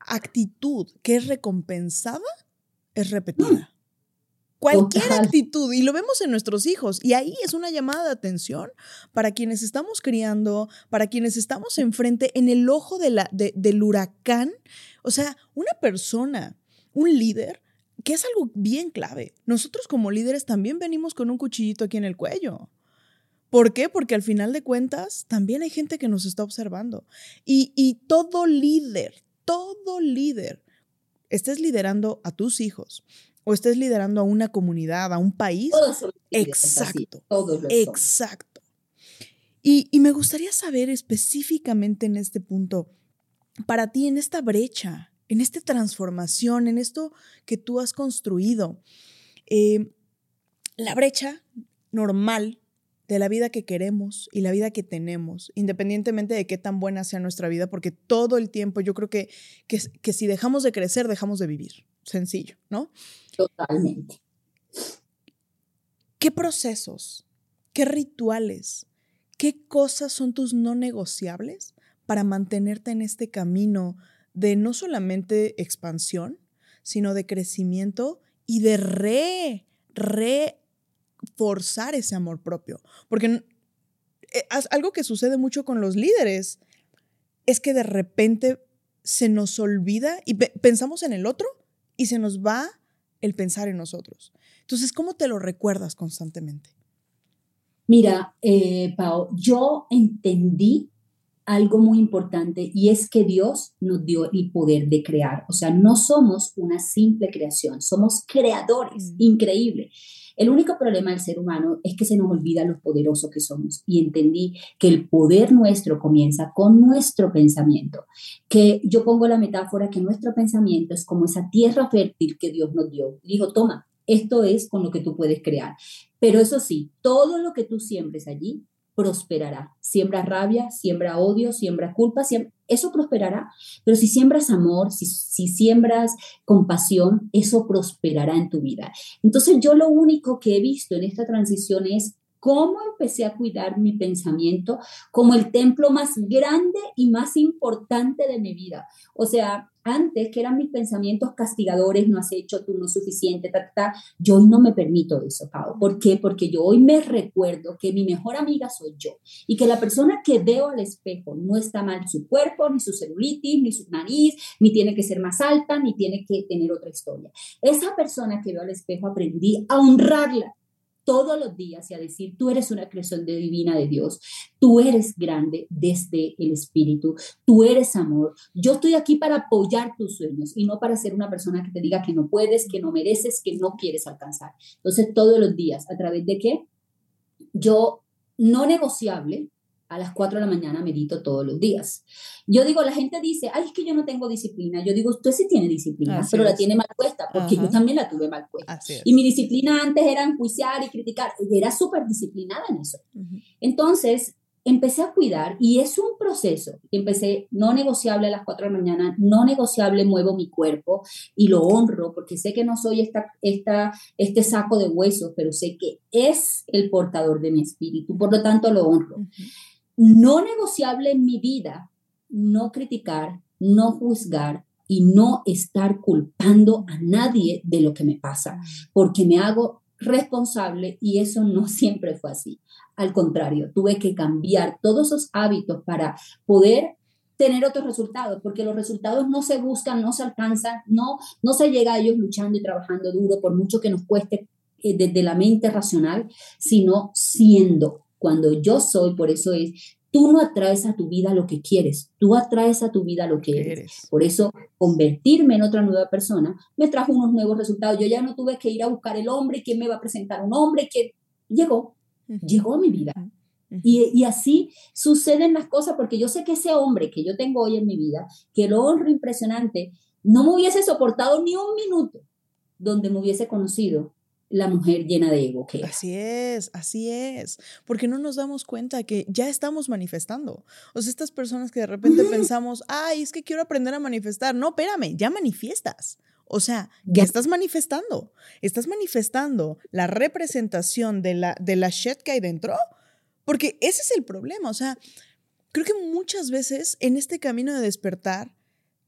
actitud que es recompensada es repetida. Cualquier actitud, y lo vemos en nuestros hijos, y ahí es una llamada de atención para quienes estamos criando, para quienes estamos enfrente, en el ojo de la, del huracán. O sea, una persona, un líder, que es algo bien clave. Nosotros como líderes también venimos con un cuchillito aquí en el cuello. ¿Por qué? Porque al final de cuentas también hay gente que nos está observando. Y, y todo líder, todo líder, estés liderando a tus hijos o estés liderando a una comunidad, a un país. exacto. exacto. Y, y me gustaría saber específicamente en este punto, para ti, en esta brecha, en esta transformación, en esto que tú has construido. Eh, la brecha normal de la vida que queremos y la vida que tenemos, independientemente de qué tan buena sea nuestra vida, porque todo el tiempo yo creo que, que, que si dejamos de crecer, dejamos de vivir. Sencillo, ¿no? Totalmente. ¿Qué procesos, qué rituales, qué cosas son tus no negociables para mantenerte en este camino de no solamente expansión, sino de crecimiento y de re, reforzar ese amor propio. Porque eh, algo que sucede mucho con los líderes es que de repente se nos olvida y pensamos en el otro y se nos va el pensar en nosotros. Entonces, ¿cómo te lo recuerdas constantemente? Mira, eh, Pau, yo entendí algo muy importante y es que Dios nos dio el poder de crear. O sea, no somos una simple creación, somos creadores, mm. increíble. El único problema del ser humano es que se nos olvida lo poderoso que somos y entendí que el poder nuestro comienza con nuestro pensamiento, que yo pongo la metáfora que nuestro pensamiento es como esa tierra fértil que Dios nos dio. Dijo, toma, esto es con lo que tú puedes crear. Pero eso sí, todo lo que tú siembres allí prosperará. Siembra rabia, siembra odio, siembra culpa, eso prosperará. Pero si siembras amor, si, si siembras compasión, eso prosperará en tu vida. Entonces yo lo único que he visto en esta transición es cómo empecé a cuidar mi pensamiento como el templo más grande y más importante de mi vida. O sea, antes que eran mis pensamientos castigadores, no has hecho tú no suficiente, ta, ta, yo hoy no me permito eso, Pau. ¿Por qué? Porque yo hoy me recuerdo que mi mejor amiga soy yo y que la persona que veo al espejo no está mal su cuerpo, ni su celulitis, ni su nariz, ni tiene que ser más alta, ni tiene que tener otra historia. Esa persona que veo al espejo aprendí a honrarla todos los días y a decir, tú eres una creación divina de Dios, tú eres grande desde el Espíritu, tú eres amor, yo estoy aquí para apoyar tus sueños y no para ser una persona que te diga que no puedes, que no mereces, que no quieres alcanzar. Entonces, todos los días, ¿a través de qué? Yo, no negociable, a las 4 de la mañana medito todos los días. Yo digo, la gente dice, ay, es que yo no tengo disciplina. Yo digo, usted sí tiene disciplina, pero la tiene mal puesta, porque yo también la tuve mal puesta. Y mi disciplina antes era enjuiciar y criticar, y era súper disciplinada en eso. Entonces, empecé a cuidar y es un proceso. Empecé no negociable a las 4 de la mañana, no negociable muevo mi cuerpo y lo honro porque sé que no soy esta, esta, este saco de huesos, pero sé que es el portador de mi espíritu, por lo tanto lo honro no negociable en mi vida, no criticar, no juzgar y no estar culpando a nadie de lo que me pasa, porque me hago responsable y eso no siempre fue así. Al contrario, tuve que cambiar todos esos hábitos para poder tener otros resultados, porque los resultados no se buscan, no se alcanzan, no, no se llega a ellos luchando y trabajando duro, por mucho que nos cueste eh, desde la mente racional, sino siendo cuando yo soy, por eso es, tú no atraes a tu vida lo que quieres, tú atraes a tu vida lo que eres. Por eso, convertirme en otra nueva persona me trajo unos nuevos resultados. Yo ya no tuve que ir a buscar el hombre, quién me va a presentar un hombre, que llegó, llegó a mi vida. Y, y, así suceden las cosas porque yo sé que ese hombre que yo tengo hoy en mi vida, que lo honro impresionante, no me hubiese soportado ni un minuto donde me hubiese conocido la mujer llena de ego que Así es, así es, porque no nos damos cuenta que ya estamos manifestando. O sea, estas personas que de repente pensamos, ay, es que quiero aprender a manifestar. No, espérame, ya manifiestas. O sea, ya estás manifestando. Estás manifestando la representación de la, de la shit que hay dentro, porque ese es el problema. O sea, creo que muchas veces en este camino de despertar,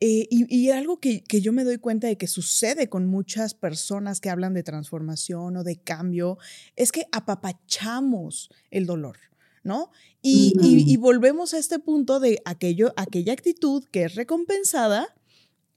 eh, y, algo que, yo me doy cuenta de que sucede con muchas personas que hablan de transformación o de cambio es que apapachamos el dolor, ¿no? Y, y volvemos a este punto de aquello, aquella actitud que es recompensada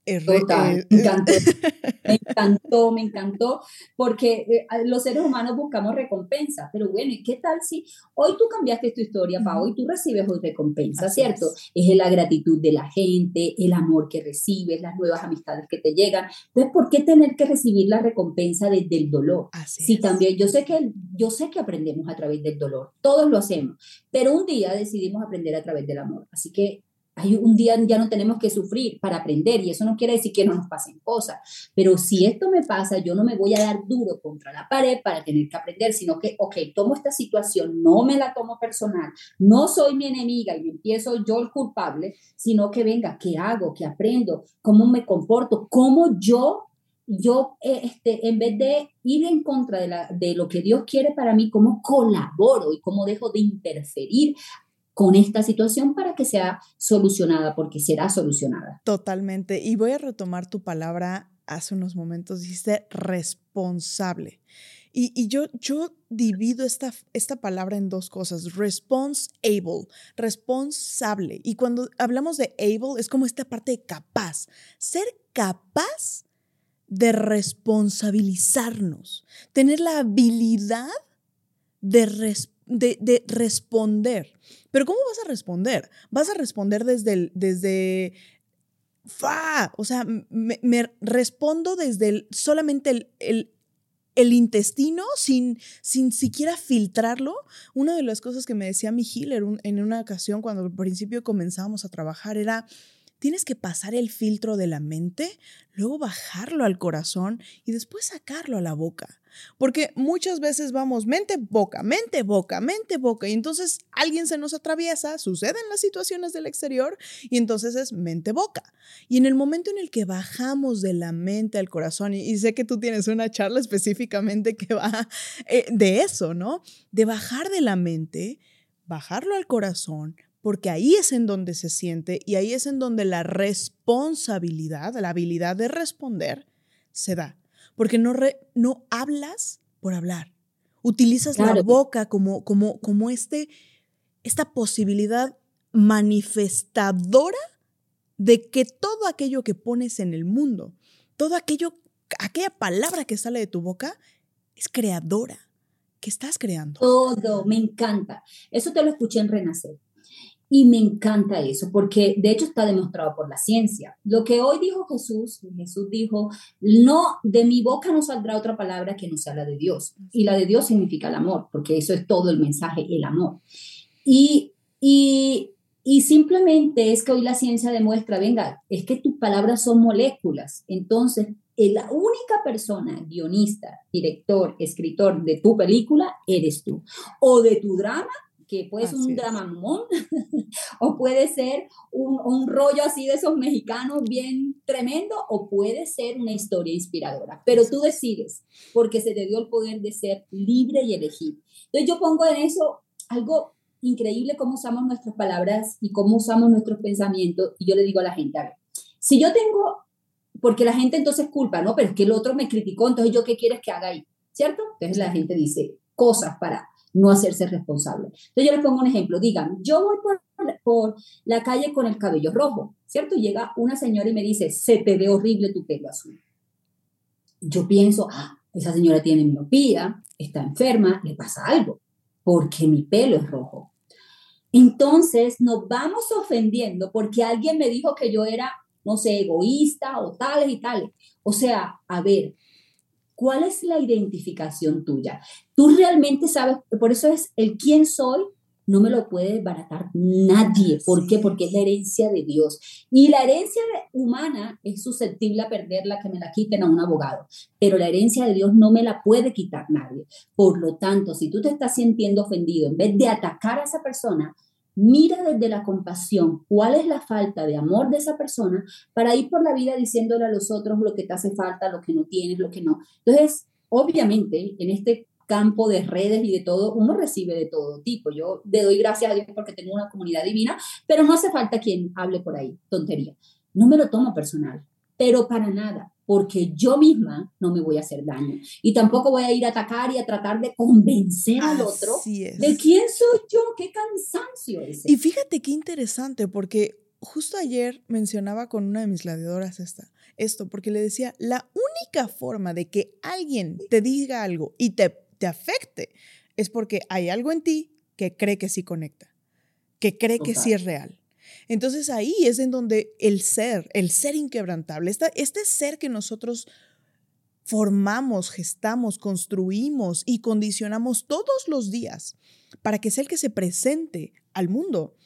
Total, me encantó, me encantó, me encantó, porque eh, los seres humanos buscamos recompensa, pero bueno, ¿y qué tal si hoy tú cambiaste tu historia, para hoy tú recibes hoy recompensa, ¿cierto? Es. la gratitud de la gente, el amor que recibes, las nuevas amistades que te llegan. Entonces, ¿por qué tener que recibir la recompensa desde el dolor? Así sí, también, yo sé, que, yo sé que aprendemos a través del dolor, todos lo hacemos, pero un día decidimos aprender a través del amor. Así que hay un día ya no tenemos que sufrir para aprender y eso no quiere decir que no nos pasen cosas, pero si esto me pasa, yo no me voy a dar duro contra la pared para tener que aprender, sino que, ok, tomo esta situación, no me la tomo personal, no soy mi enemiga y empiezo yo el culpable, sino que venga, ¿qué hago? ¿Qué aprendo? ¿Cómo me comporto? ¿Cómo yo yo, eh, este, en vez de ir en contra de, la, de, lo que Dios quiere para mí, cómo colaboro y cómo dejo de interferir con esta situación para que sea solucionada, porque será solucionada. Totalmente. Y voy a retomar tu palabra hace unos momentos, dijiste responsable. Y, yo, yo divido esta, esta palabra en dos cosas, responsible, responsable. Y cuando hablamos de able, es como esta parte de capaz, ser capaz de responsabilizarnos, tener la habilidad de, de responder. Pero ¿cómo vas a responder? Vas a responder desde el, desde, fa, o sea, me, respondo desde solamente el, el, intestino sin, sin siquiera filtrarlo. Una de las cosas que me decía mi healer en una ocasión cuando al principio comenzábamos a trabajar era, tienes que pasar el filtro de la mente, luego bajarlo al corazón y después sacarlo a la boca. Porque muchas veces vamos mente, boca, mente, boca, mente, boca. Y entonces alguien se nos atraviesa, suceden las situaciones del exterior y entonces es mente, boca. Y en el momento en el que bajamos de la mente al corazón, y, sé que tú tienes una charla específicamente que va eh, de eso, ¿no? De bajar de la mente, bajarlo al corazón, porque ahí es en donde se siente y ahí es en donde la responsabilidad, la habilidad de responder, se da porque no, no hablas por hablar. Utilizas la boca como, como, como este, esta posibilidad manifestadora de que todo aquello que pones en el mundo, todo aquello, aquella palabra que sale de tu boca, es creadora, que estás creando. Todo, me encanta. Eso te lo escuché en Renacer. Y me encanta eso, porque de hecho está demostrado por la ciencia. Lo que hoy dijo Jesús, Jesús dijo, no, de mi boca no saldrá otra palabra que no sea la de Dios. Y la de Dios significa el amor, porque eso es todo el mensaje, el amor. Y, y, y simplemente es que hoy la ciencia demuestra, venga, es que tus palabras son moléculas. Entonces, eh, la única persona, guionista, director, escritor de tu película, eres tú. O de tu drama, que puede ser un dramamón o puede ser un, un, rollo así de esos mexicanos bien tremendo o puede ser una historia inspiradora. Pero tú decides porque se te dio el poder de ser libre y elegir. Entonces yo pongo en eso algo increíble cómo usamos nuestras palabras y cómo usamos nuestros pensamientos y yo le digo a la gente, a ver, si yo tengo, porque la gente entonces culpa, ¿no? Pero es que el otro me criticó, entonces yo qué quieres que haga ahí, ¿cierto? Entonces la gente dice cosas para no hacerse responsable. Entonces yo les pongo un ejemplo, digan, yo voy por, la calle con el cabello rojo, ¿cierto? Llega una señora y me dice, se te ve horrible tu pelo azul. Yo pienso, ah, esa señora tiene miopía, está enferma, le pasa algo, porque mi pelo es rojo. Entonces nos vamos ofendiendo porque alguien me dijo que yo era, no sé, egoísta o tales y tales. O sea, a ver, ¿Cuál es la identificación tuya? Tú realmente sabes, por eso es el quién soy, no me lo puede desbaratar nadie. ¿Por qué? Porque es la herencia de Dios. Y la herencia humana es susceptible a perderla, que me la quiten a un abogado. Pero la herencia de Dios no me la puede quitar nadie. Por lo tanto, si tú te estás sintiendo ofendido, en vez de atacar a esa persona, Mira desde la compasión cuál es la falta de amor de esa persona para ir por la vida diciéndole a los otros lo que te hace falta, lo que no tienes, lo que no. Entonces, obviamente, en este campo de redes y de todo, uno recibe de todo tipo. Yo le doy gracias a Dios porque tengo una comunidad divina, pero no hace falta quien hable por ahí, tontería. No me lo tomo personal, pero para nada porque yo misma no me voy a hacer daño. Y tampoco voy a ir a atacar y a tratar de convencer al otro de quién soy yo, qué cansancio es. Y fíjate qué interesante, porque justo ayer mencionaba con una de mis gladiadoras esta, esto, porque le decía, la única forma de que alguien te diga algo y te, te afecte es porque hay algo en ti que cree que sí conecta, que cree que sí es real. Entonces ahí es en donde el ser, el ser inquebrantable, este ser que nosotros formamos, gestamos, construimos y condicionamos todos los días para que sea el que se presente al mundo,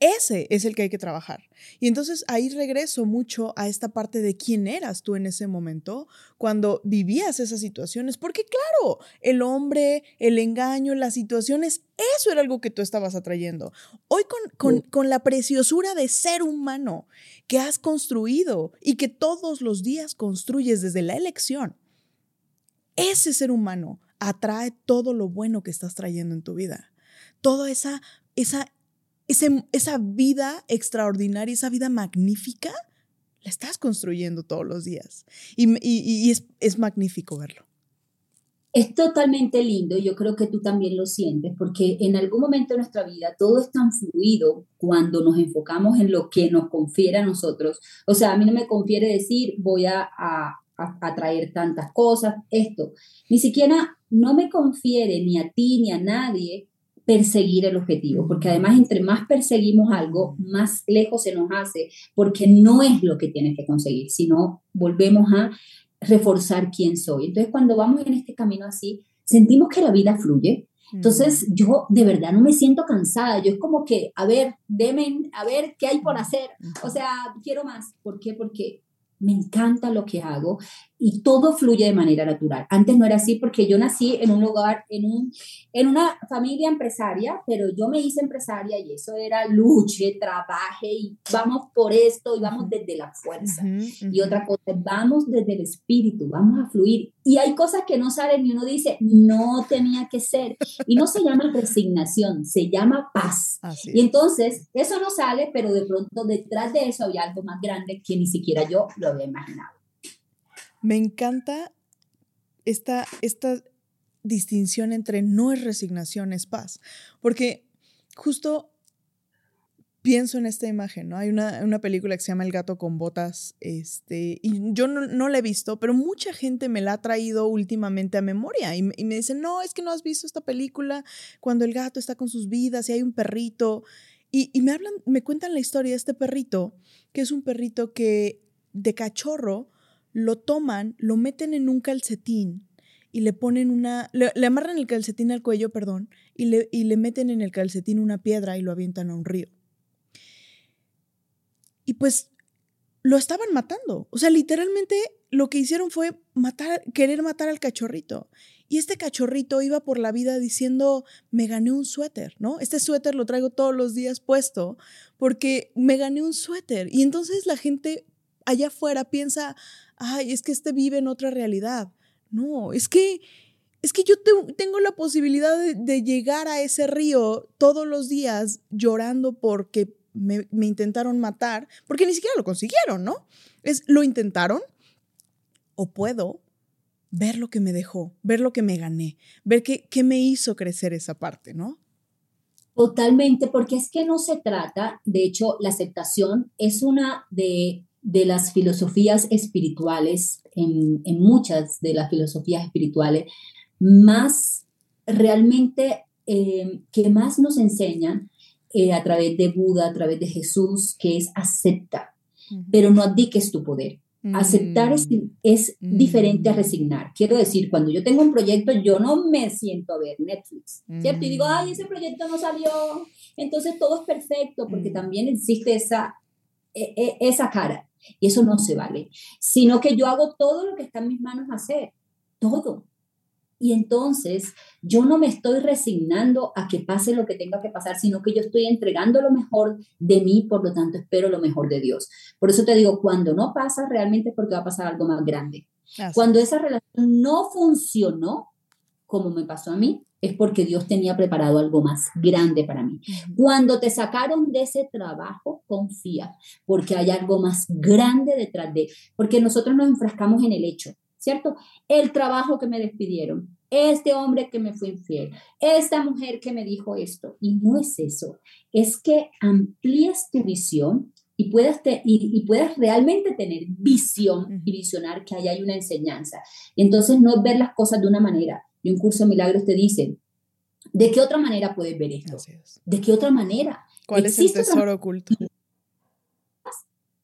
ese es el que hay que trabajar. Y entonces ahí regreso mucho a esta parte de quién eras tú en ese momento cuando vivías esas situaciones, porque claro, el hombre, el engaño, las situaciones, eso era algo que tú estabas atrayendo. Hoy con, con la preciosura de ser humano que has construido y que todos los días construyes desde la elección, ese ser humano atrae todo lo bueno que estás trayendo en tu vida. Toda esa, esa esa vida extraordinaria, esa vida magnífica, la estás construyendo todos los días. Y, es, magnífico verlo. Es totalmente lindo y yo creo que tú también lo sientes porque en algún momento de nuestra vida todo es tan fluido cuando nos enfocamos en lo que nos confiere a nosotros. O sea, a mí no me confiere decir voy a, a, traer tantas cosas, esto. Ni siquiera no me confiere ni a ti ni a nadie perseguir el objetivo, porque además entre más perseguimos algo, más lejos se nos hace, porque no es lo que tienes que conseguir, sino volvemos a reforzar quién soy. Entonces, cuando vamos en este camino así, sentimos que la vida fluye, Entonces, mm. yo de verdad no me siento cansada. Yo es como que, a ver, deme, a ver qué hay por hacer. O sea, quiero más. ¿Por qué? Porque me encanta lo que hago y todo fluye de manera natural. Antes no era así porque yo nací en un lugar, en, un, en una familia empresaria, pero yo me hice empresaria y eso era luche, trabaje y vamos por esto y vamos desde la fuerza. Y otra cosa, vamos desde el espíritu, vamos a fluir. Y hay cosas que no salen y uno dice, no tenía que ser. Y no se llama resignación, se llama paz. y entonces, eso no sale, pero de pronto detrás de eso había algo más grande que ni siquiera yo lo había imaginado. Me encanta esta, esta distinción entre no es resignación, es paz. Porque justo pienso en esta imagen, ¿no? Hay una, una, película que se llama El gato con botas, este, y yo no, la he visto, pero mucha gente me la ha traído últimamente a memoria y, me dicen, no, es que no has visto esta película cuando el gato está con sus vidas y hay un perrito. Y, y me hablan, me cuentan la historia de este perrito, que es un perrito que de cachorro lo toman, lo meten en un calcetín y le ponen una, le, amarran el calcetín al cuello, perdón, y le, y le meten en el calcetín una piedra y lo avientan a un río. Y pues lo estaban matando. O sea, literalmente lo que hicieron fue querer matar al cachorrito. Y este cachorrito iba por la vida diciendo, me gané un suéter, ¿no? Este suéter lo traigo todos los días puesto porque me gané un suéter. Y entonces la gente allá afuera piensa, ay, es que este vive en otra realidad. No, es que, es que yo tengo la posibilidad de, llegar a ese río todos los días llorando porque me, intentaron matar, porque ni siquiera lo consiguieron, ¿no? Es, lo intentaron o puedo ver lo que me dejó, ver lo que me gané, ver qué, qué me hizo crecer esa parte, ¿no? Totalmente, porque es que no se trata, de hecho, la aceptación es una de de las filosofías espirituales, en, muchas de las filosofías espirituales, más realmente eh, que más nos enseñan eh, a través de Buda, a través de Jesús, que es acepta, pero no abdiques tu poder. Aceptar es, mm. es diferente a mm. resignar. Quiero decir, cuando yo tengo un proyecto, yo no me siento a ver Netflix, ¿cierto? Y digo, ay, ese proyecto no salió, entonces todo es perfecto, porque mm. también existe esa, e, e, esa cara. Y eso no se vale, sino que yo hago todo lo que está en mis manos hacer, todo. Y entonces yo no me estoy resignando a que pase lo que tenga que pasar, sino que yo estoy entregando lo mejor de mí, por lo tanto espero lo mejor de Dios. Por eso te digo, cuando no pasa, realmente es porque va a pasar algo más grande. Cuando esa relación no funcionó, como me pasó a mí, es porque Dios tenía preparado algo más grande para mí. Cuando te sacaron de ese trabajo, confía, porque hay algo más grande detrás de, porque nosotros nos enfrascamos en el hecho, ¿cierto? El trabajo que me despidieron, este hombre que me fue infiel, esta mujer que me dijo esto, y no es eso, es que amplíes tu visión y puedas, y, puedas realmente tener visión y visionar que ahí hay una enseñanza. Entonces no es ver las cosas de una manera, y un curso de milagros te dice, ¿de qué otra manera puedes ver esto? ¿De qué otra manera? ¿Cuál es el tesoro oculto?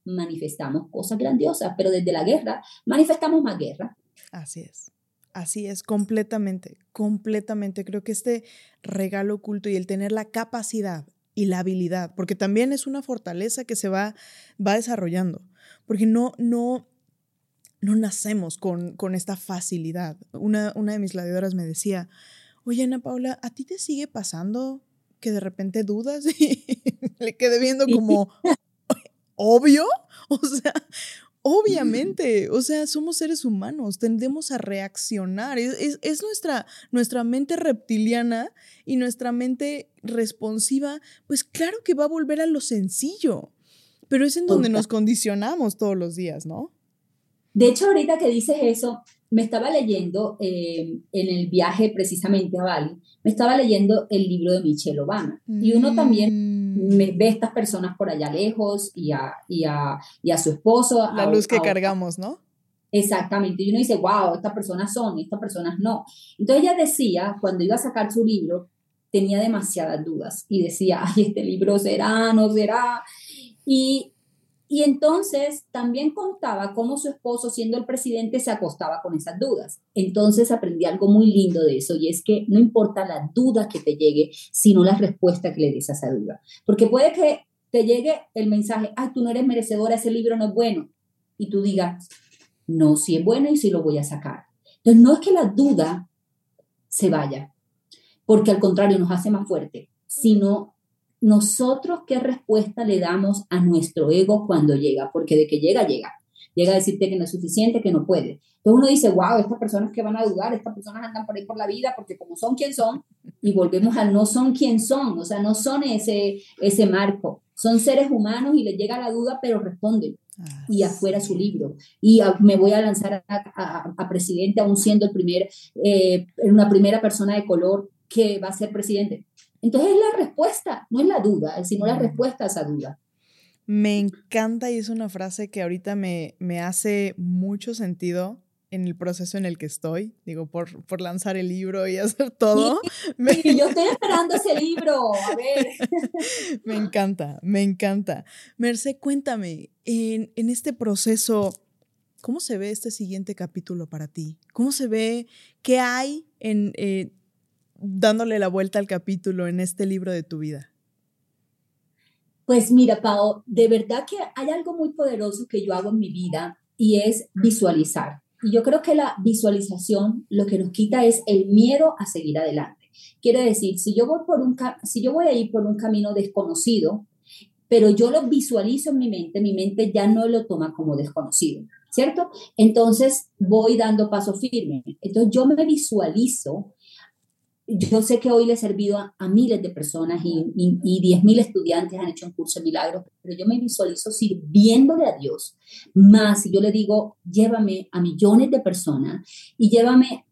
Manifestamos cosas grandiosas, pero desde la guerra manifestamos más guerra. Así es. Así es, completamente, completamente. Creo que este regalo oculto y el tener la capacidad y la habilidad, porque también es una fortaleza que se va, va desarrollando, porque no, no, no nacemos con, con esta facilidad. Una, una de mis gladiadoras me decía, oye Ana Paula, ¿a ti te sigue pasando que de repente dudas y le quedé viendo como obvio? O sea, obviamente, o sea, somos seres humanos, tendemos a reaccionar. Es, es, nuestra, nuestra mente reptiliana y nuestra mente responsiva, pues claro que va a volver a lo sencillo, pero es en donde nos condicionamos todos los días, ¿no? De hecho, ahorita que dices eso, me estaba leyendo eh, en el viaje precisamente a Bali, me estaba leyendo el libro de Michelle Obama. Y uno también mm. me ve a estas personas por allá lejos y a, y a, y a su esposo. La luz que cargamos, ¿no? Exactamente. Y uno dice, wow, estas personas son, estas personas no. Entonces ella decía, cuando iba a sacar su libro, tenía demasiadas dudas y decía, ay, este libro será, no será. Y Y entonces también contaba cómo su esposo, siendo el presidente, se acostaba con esas dudas. Entonces aprendí algo muy lindo de eso y es que no importa la duda que te llegue, sino la respuesta que le des a esa duda. Porque puede que te llegue el mensaje, ay, tú no eres merecedora, ese libro no es bueno. Y tú digas, no, si es bueno y si lo voy a sacar. Entonces no es que la duda se vaya, porque al contrario nos hace más fuerte, sino nosotros qué respuesta le damos a nuestro ego cuando llega, porque de que llega, llega. Llega a decirte que no es suficiente, que no puede. Entonces uno dice, wow, estas personas que van a dudar, estas personas andan por ahí por la vida porque como son quien son, y volvemos a no son quien son, o sea, no son ese, ese marco. Son seres humanos y les llega la duda, pero responden. Ah, y afuera su libro. Y me voy a lanzar a, presidente, aún siendo el primer, eh, una primera persona de color que va a ser presidente. Entonces es la respuesta, no es la duda, sino la respuesta a esa duda. Me encanta y es una frase que ahorita me, me hace mucho sentido en el proceso en el que estoy, digo, por, por lanzar el libro y hacer todo. yo estoy esperando ese libro, a ver. me encanta, me encanta. Merce, cuéntame, en, en, este proceso, ¿cómo se ve este siguiente capítulo para ti? ¿Cómo se ve? ¿Qué hay en, eh, dándole la vuelta al capítulo en este libro de tu vida? Pues mira, Pau, de verdad que hay algo muy poderoso que yo hago en mi vida y es visualizar. Y yo creo que la visualización lo que nos quita es el miedo a seguir adelante. Quiere decir, si yo voy por un si yo voy a ir por un camino desconocido, pero yo lo visualizo en mi mente, mi mente ya no lo toma como desconocido, ¿cierto? Entonces voy dando paso firme. Entonces yo me visualizo yo sé que hoy le he servido a, miles de personas y, y, y 10.000 estudiantes han hecho un curso de milagros, pero yo me visualizo sirviéndole a Dios más. Y yo le digo, llévame a millones de personas y llévame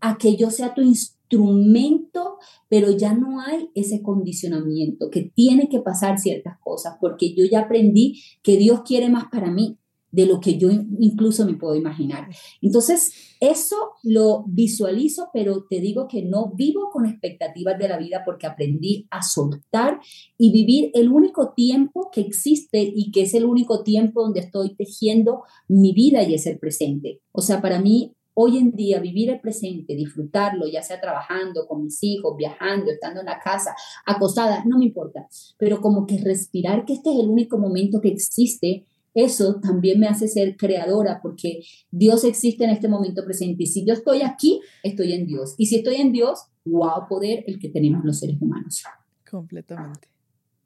a que yo sea tu instrumento, pero ya no hay ese condicionamiento, que tiene que pasar ciertas cosas, porque yo ya aprendí que Dios quiere más para mí de lo que yo incluso me puedo imaginar. Entonces, eso lo visualizo, pero te digo que no vivo con expectativas de la vida porque aprendí a soltar y vivir el único tiempo que existe y que es el único tiempo donde estoy tejiendo mi vida y es el presente. O sea, para mí hoy en día vivir el presente, disfrutarlo, ya sea trabajando con mis hijos, viajando, estando en la casa, acostada, no me importa, pero como que respirar que este es el único momento que existe eso también me hace ser creadora porque Dios existe en este momento presente. Y si yo estoy aquí, estoy en Dios. Y si estoy en Dios, wow, poder el que tenemos los seres humanos. Completamente.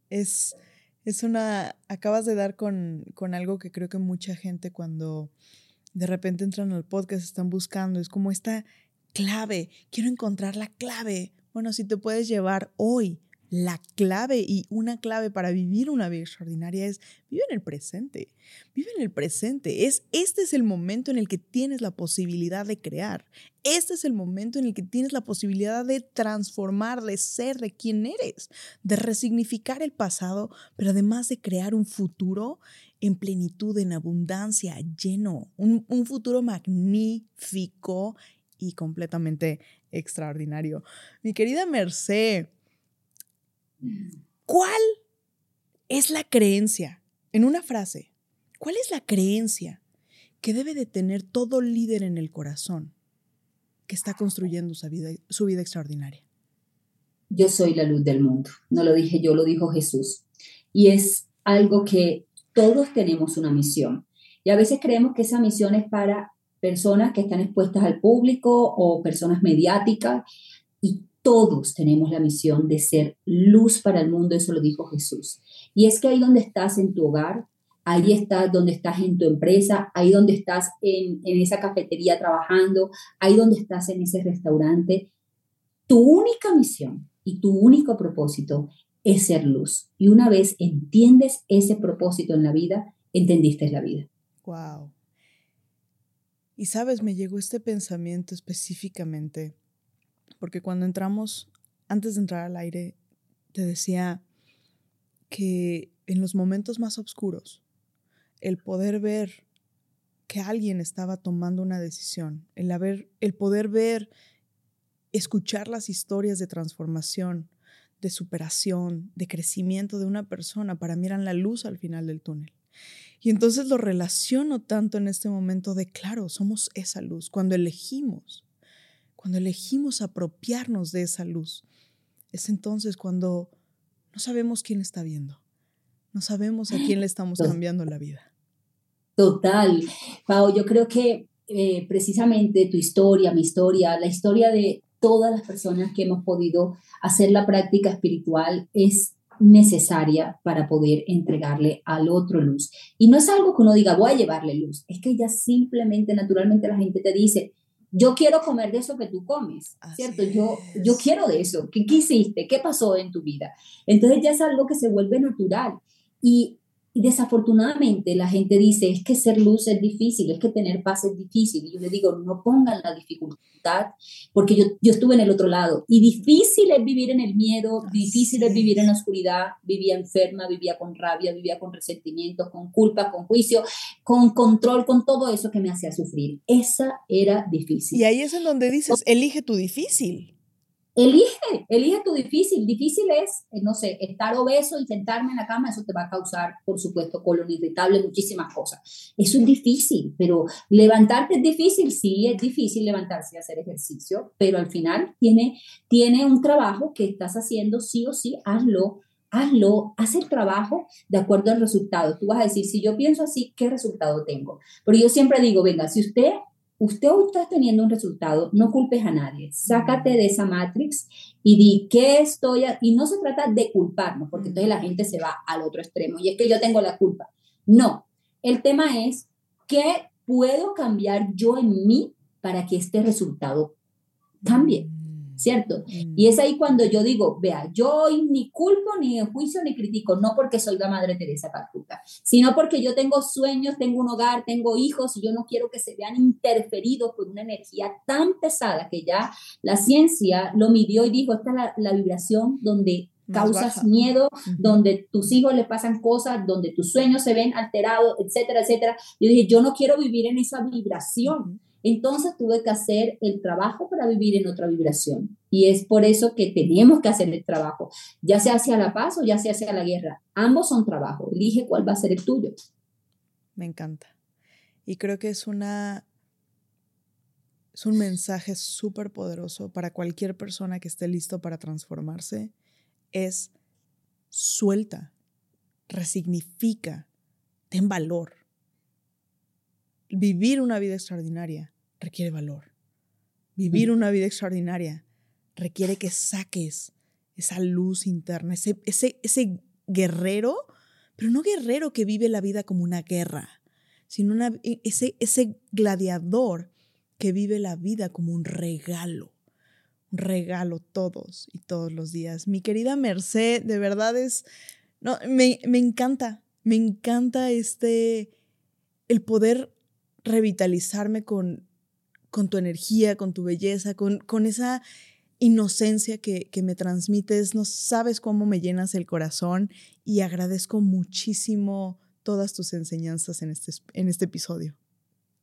Es, es una, acabas de dar con, con algo que creo que mucha gente cuando de repente entran al podcast están buscando, es como esta clave, quiero encontrar la clave. Bueno, si te puedes llevar hoy la clave y una clave para vivir una vida extraordinaria es vive en el presente. Vive en el presente. Es este es el momento en el que tienes la posibilidad de crear. Este es el momento en el que tienes la posibilidad de transformar, de ser de quien eres, de resignificar el pasado, pero además de crear un futuro en plenitud, en abundancia, lleno, un, un futuro magnífico y completamente extraordinario. Mi querida Merced, ¿Cuál es la creencia? En una frase, ¿cuál es la creencia que debe de tener todo líder en el corazón que está construyendo su vida, su vida extraordinaria? Yo soy la luz del mundo. No lo dije yo, lo dijo Jesús. Y es algo que todos tenemos una misión. Y a veces creemos que esa misión es para personas que están expuestas al público o personas mediáticas. Y todos tenemos la misión de ser luz para el mundo, eso lo dijo Jesús. Y es que ahí donde estás en tu hogar, ahí estás donde estás en tu empresa, ahí donde estás en, en esa cafetería trabajando, ahí donde estás en ese restaurante, tu única misión y tu único propósito es ser luz. Y una vez entiendes ese propósito en la vida, entendiste la vida. Wow. Y sabes, me llegó este pensamiento específicamente porque cuando entramos, antes de entrar al aire, te decía que en los momentos más oscuros, el poder ver que alguien estaba tomando una decisión, el, haber, el poder ver, escuchar las historias de transformación, de superación, de crecimiento de una persona, para mí eran la luz al final del túnel. Y entonces lo relaciono tanto en este momento de, claro, somos esa luz. Cuando elegimos, cuando elegimos apropiarnos de esa luz, es entonces cuando no sabemos quién está viendo, no sabemos a quién le estamos cambiando la vida. Total. Pau, yo creo que eh, precisamente tu historia, mi historia, la historia de todas las personas que hemos podido hacer la práctica espiritual es necesaria para poder entregarle al otro luz. Y no es algo que uno diga, voy a llevarle luz, es que ya simplemente, naturalmente la gente te dice, yo quiero comer de eso que tú comes, ¿cierto? Yo, yo quiero de eso. ¿Qué, ¿Qué hiciste? ¿Qué pasó en tu vida? Entonces ya es algo que se vuelve natural. Y y desafortunadamente la gente dice, es que ser luz es difícil, es que tener paz es difícil. Y yo le digo, no pongan la dificultad, porque yo, yo estuve en el otro lado. Y difícil es vivir en el miedo, difícil es vivir en la oscuridad. Vivía enferma, vivía con rabia, vivía con resentimientos, con culpa, con juicio, con control, con todo eso que me hacía sufrir. Esa era difícil. Y ahí es en donde dices, elige tu difícil. Elige, elige tu difícil. Difícil es, eh, no sé, estar obeso y sentarme en la cama, eso te va a causar, por supuesto, colon irritable, muchísimas cosas. Eso es difícil, pero levantarte es difícil, sí, es difícil levantarse y hacer ejercicio, pero al final tiene, tiene un trabajo que estás haciendo sí o sí, hazlo, hazlo, haz el trabajo de acuerdo al resultado. Tú vas a decir, si yo pienso así, ¿qué resultado tengo? Pero yo siempre digo, venga, si usted usted está teniendo un resultado, no culpes a nadie, sácate de esa matrix y di qué estoy, y no se trata de culparnos, porque entonces la gente se va al otro extremo y es que yo tengo la culpa. No, el tema es qué puedo cambiar yo en mí para que este resultado cambie. ¿Cierto? Mm. Y es ahí cuando yo digo, vea, yo ni culpo, ni juicio, ni critico, no porque soy la Madre Teresa Calcuta, sino porque yo tengo sueños, tengo un hogar, tengo hijos y yo no quiero que se vean interferidos por una energía tan pesada que ya la ciencia lo midió y dijo, esta es la, vibración donde causas miedo, donde tus hijos le pasan cosas, donde tus sueños se ven alterados, etcétera, etcétera. Yo dije, yo no quiero vivir en esa vibración. Entonces tuve que hacer el trabajo para vivir en otra vibración. Y es por eso que tenemos que hacer el trabajo, ya sea hacia la paz o ya sea hacia la guerra. Ambos son trabajo. Elige cuál va a ser el tuyo. Me encanta. Y creo que es una es un mensaje súper poderoso para cualquier persona que esté listo para transformarse. Es suelta, resignifica, ten valor vivir una vida extraordinaria requiere valor. Vivir una vida extraordinaria requiere que saques esa luz interna, ese, ese, ese guerrero, pero no guerrero que vive la vida como una guerra, sino e, ese, ese gladiador que vive la vida como un regalo, un regalo todos y todos los días. Mi querida Merced, de verdad es, no, me, me encanta, me encanta este, el poder revitalizarme con, con tu energía, con tu belleza, con, con esa inocencia que, que, me transmites. No sabes cómo me llenas el corazón y agradezco muchísimo todas tus enseñanzas en este, en este episodio.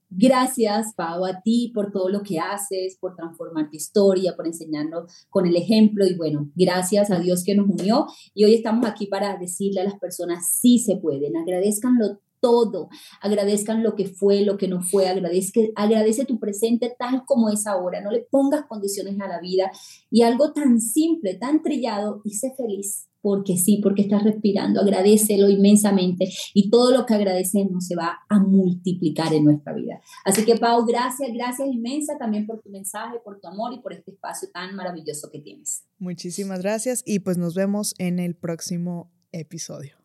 Gracias, Pau, a ti por todo lo que haces, por transformar tu historia, por enseñarnos con el ejemplo. Y bueno, gracias a Dios que nos unió. Y hoy estamos aquí para decirle a las personas, sí se pueden, agradezcanlo todo. Agradezcan lo que fue, lo que no fue. Agradezca, agradece tu presente tal como es ahora. No le pongas condiciones a la vida. Y algo tan simple, tan trillado, y sé feliz porque sí, porque estás respirando, agradecelo inmensamente y todo lo que agradecemos se va a multiplicar en nuestra vida. Así que Pau, gracias, gracias inmensa también por tu mensaje, por tu amor y por este espacio tan maravilloso que tienes. Muchísimas gracias y pues nos vemos en el próximo episodio.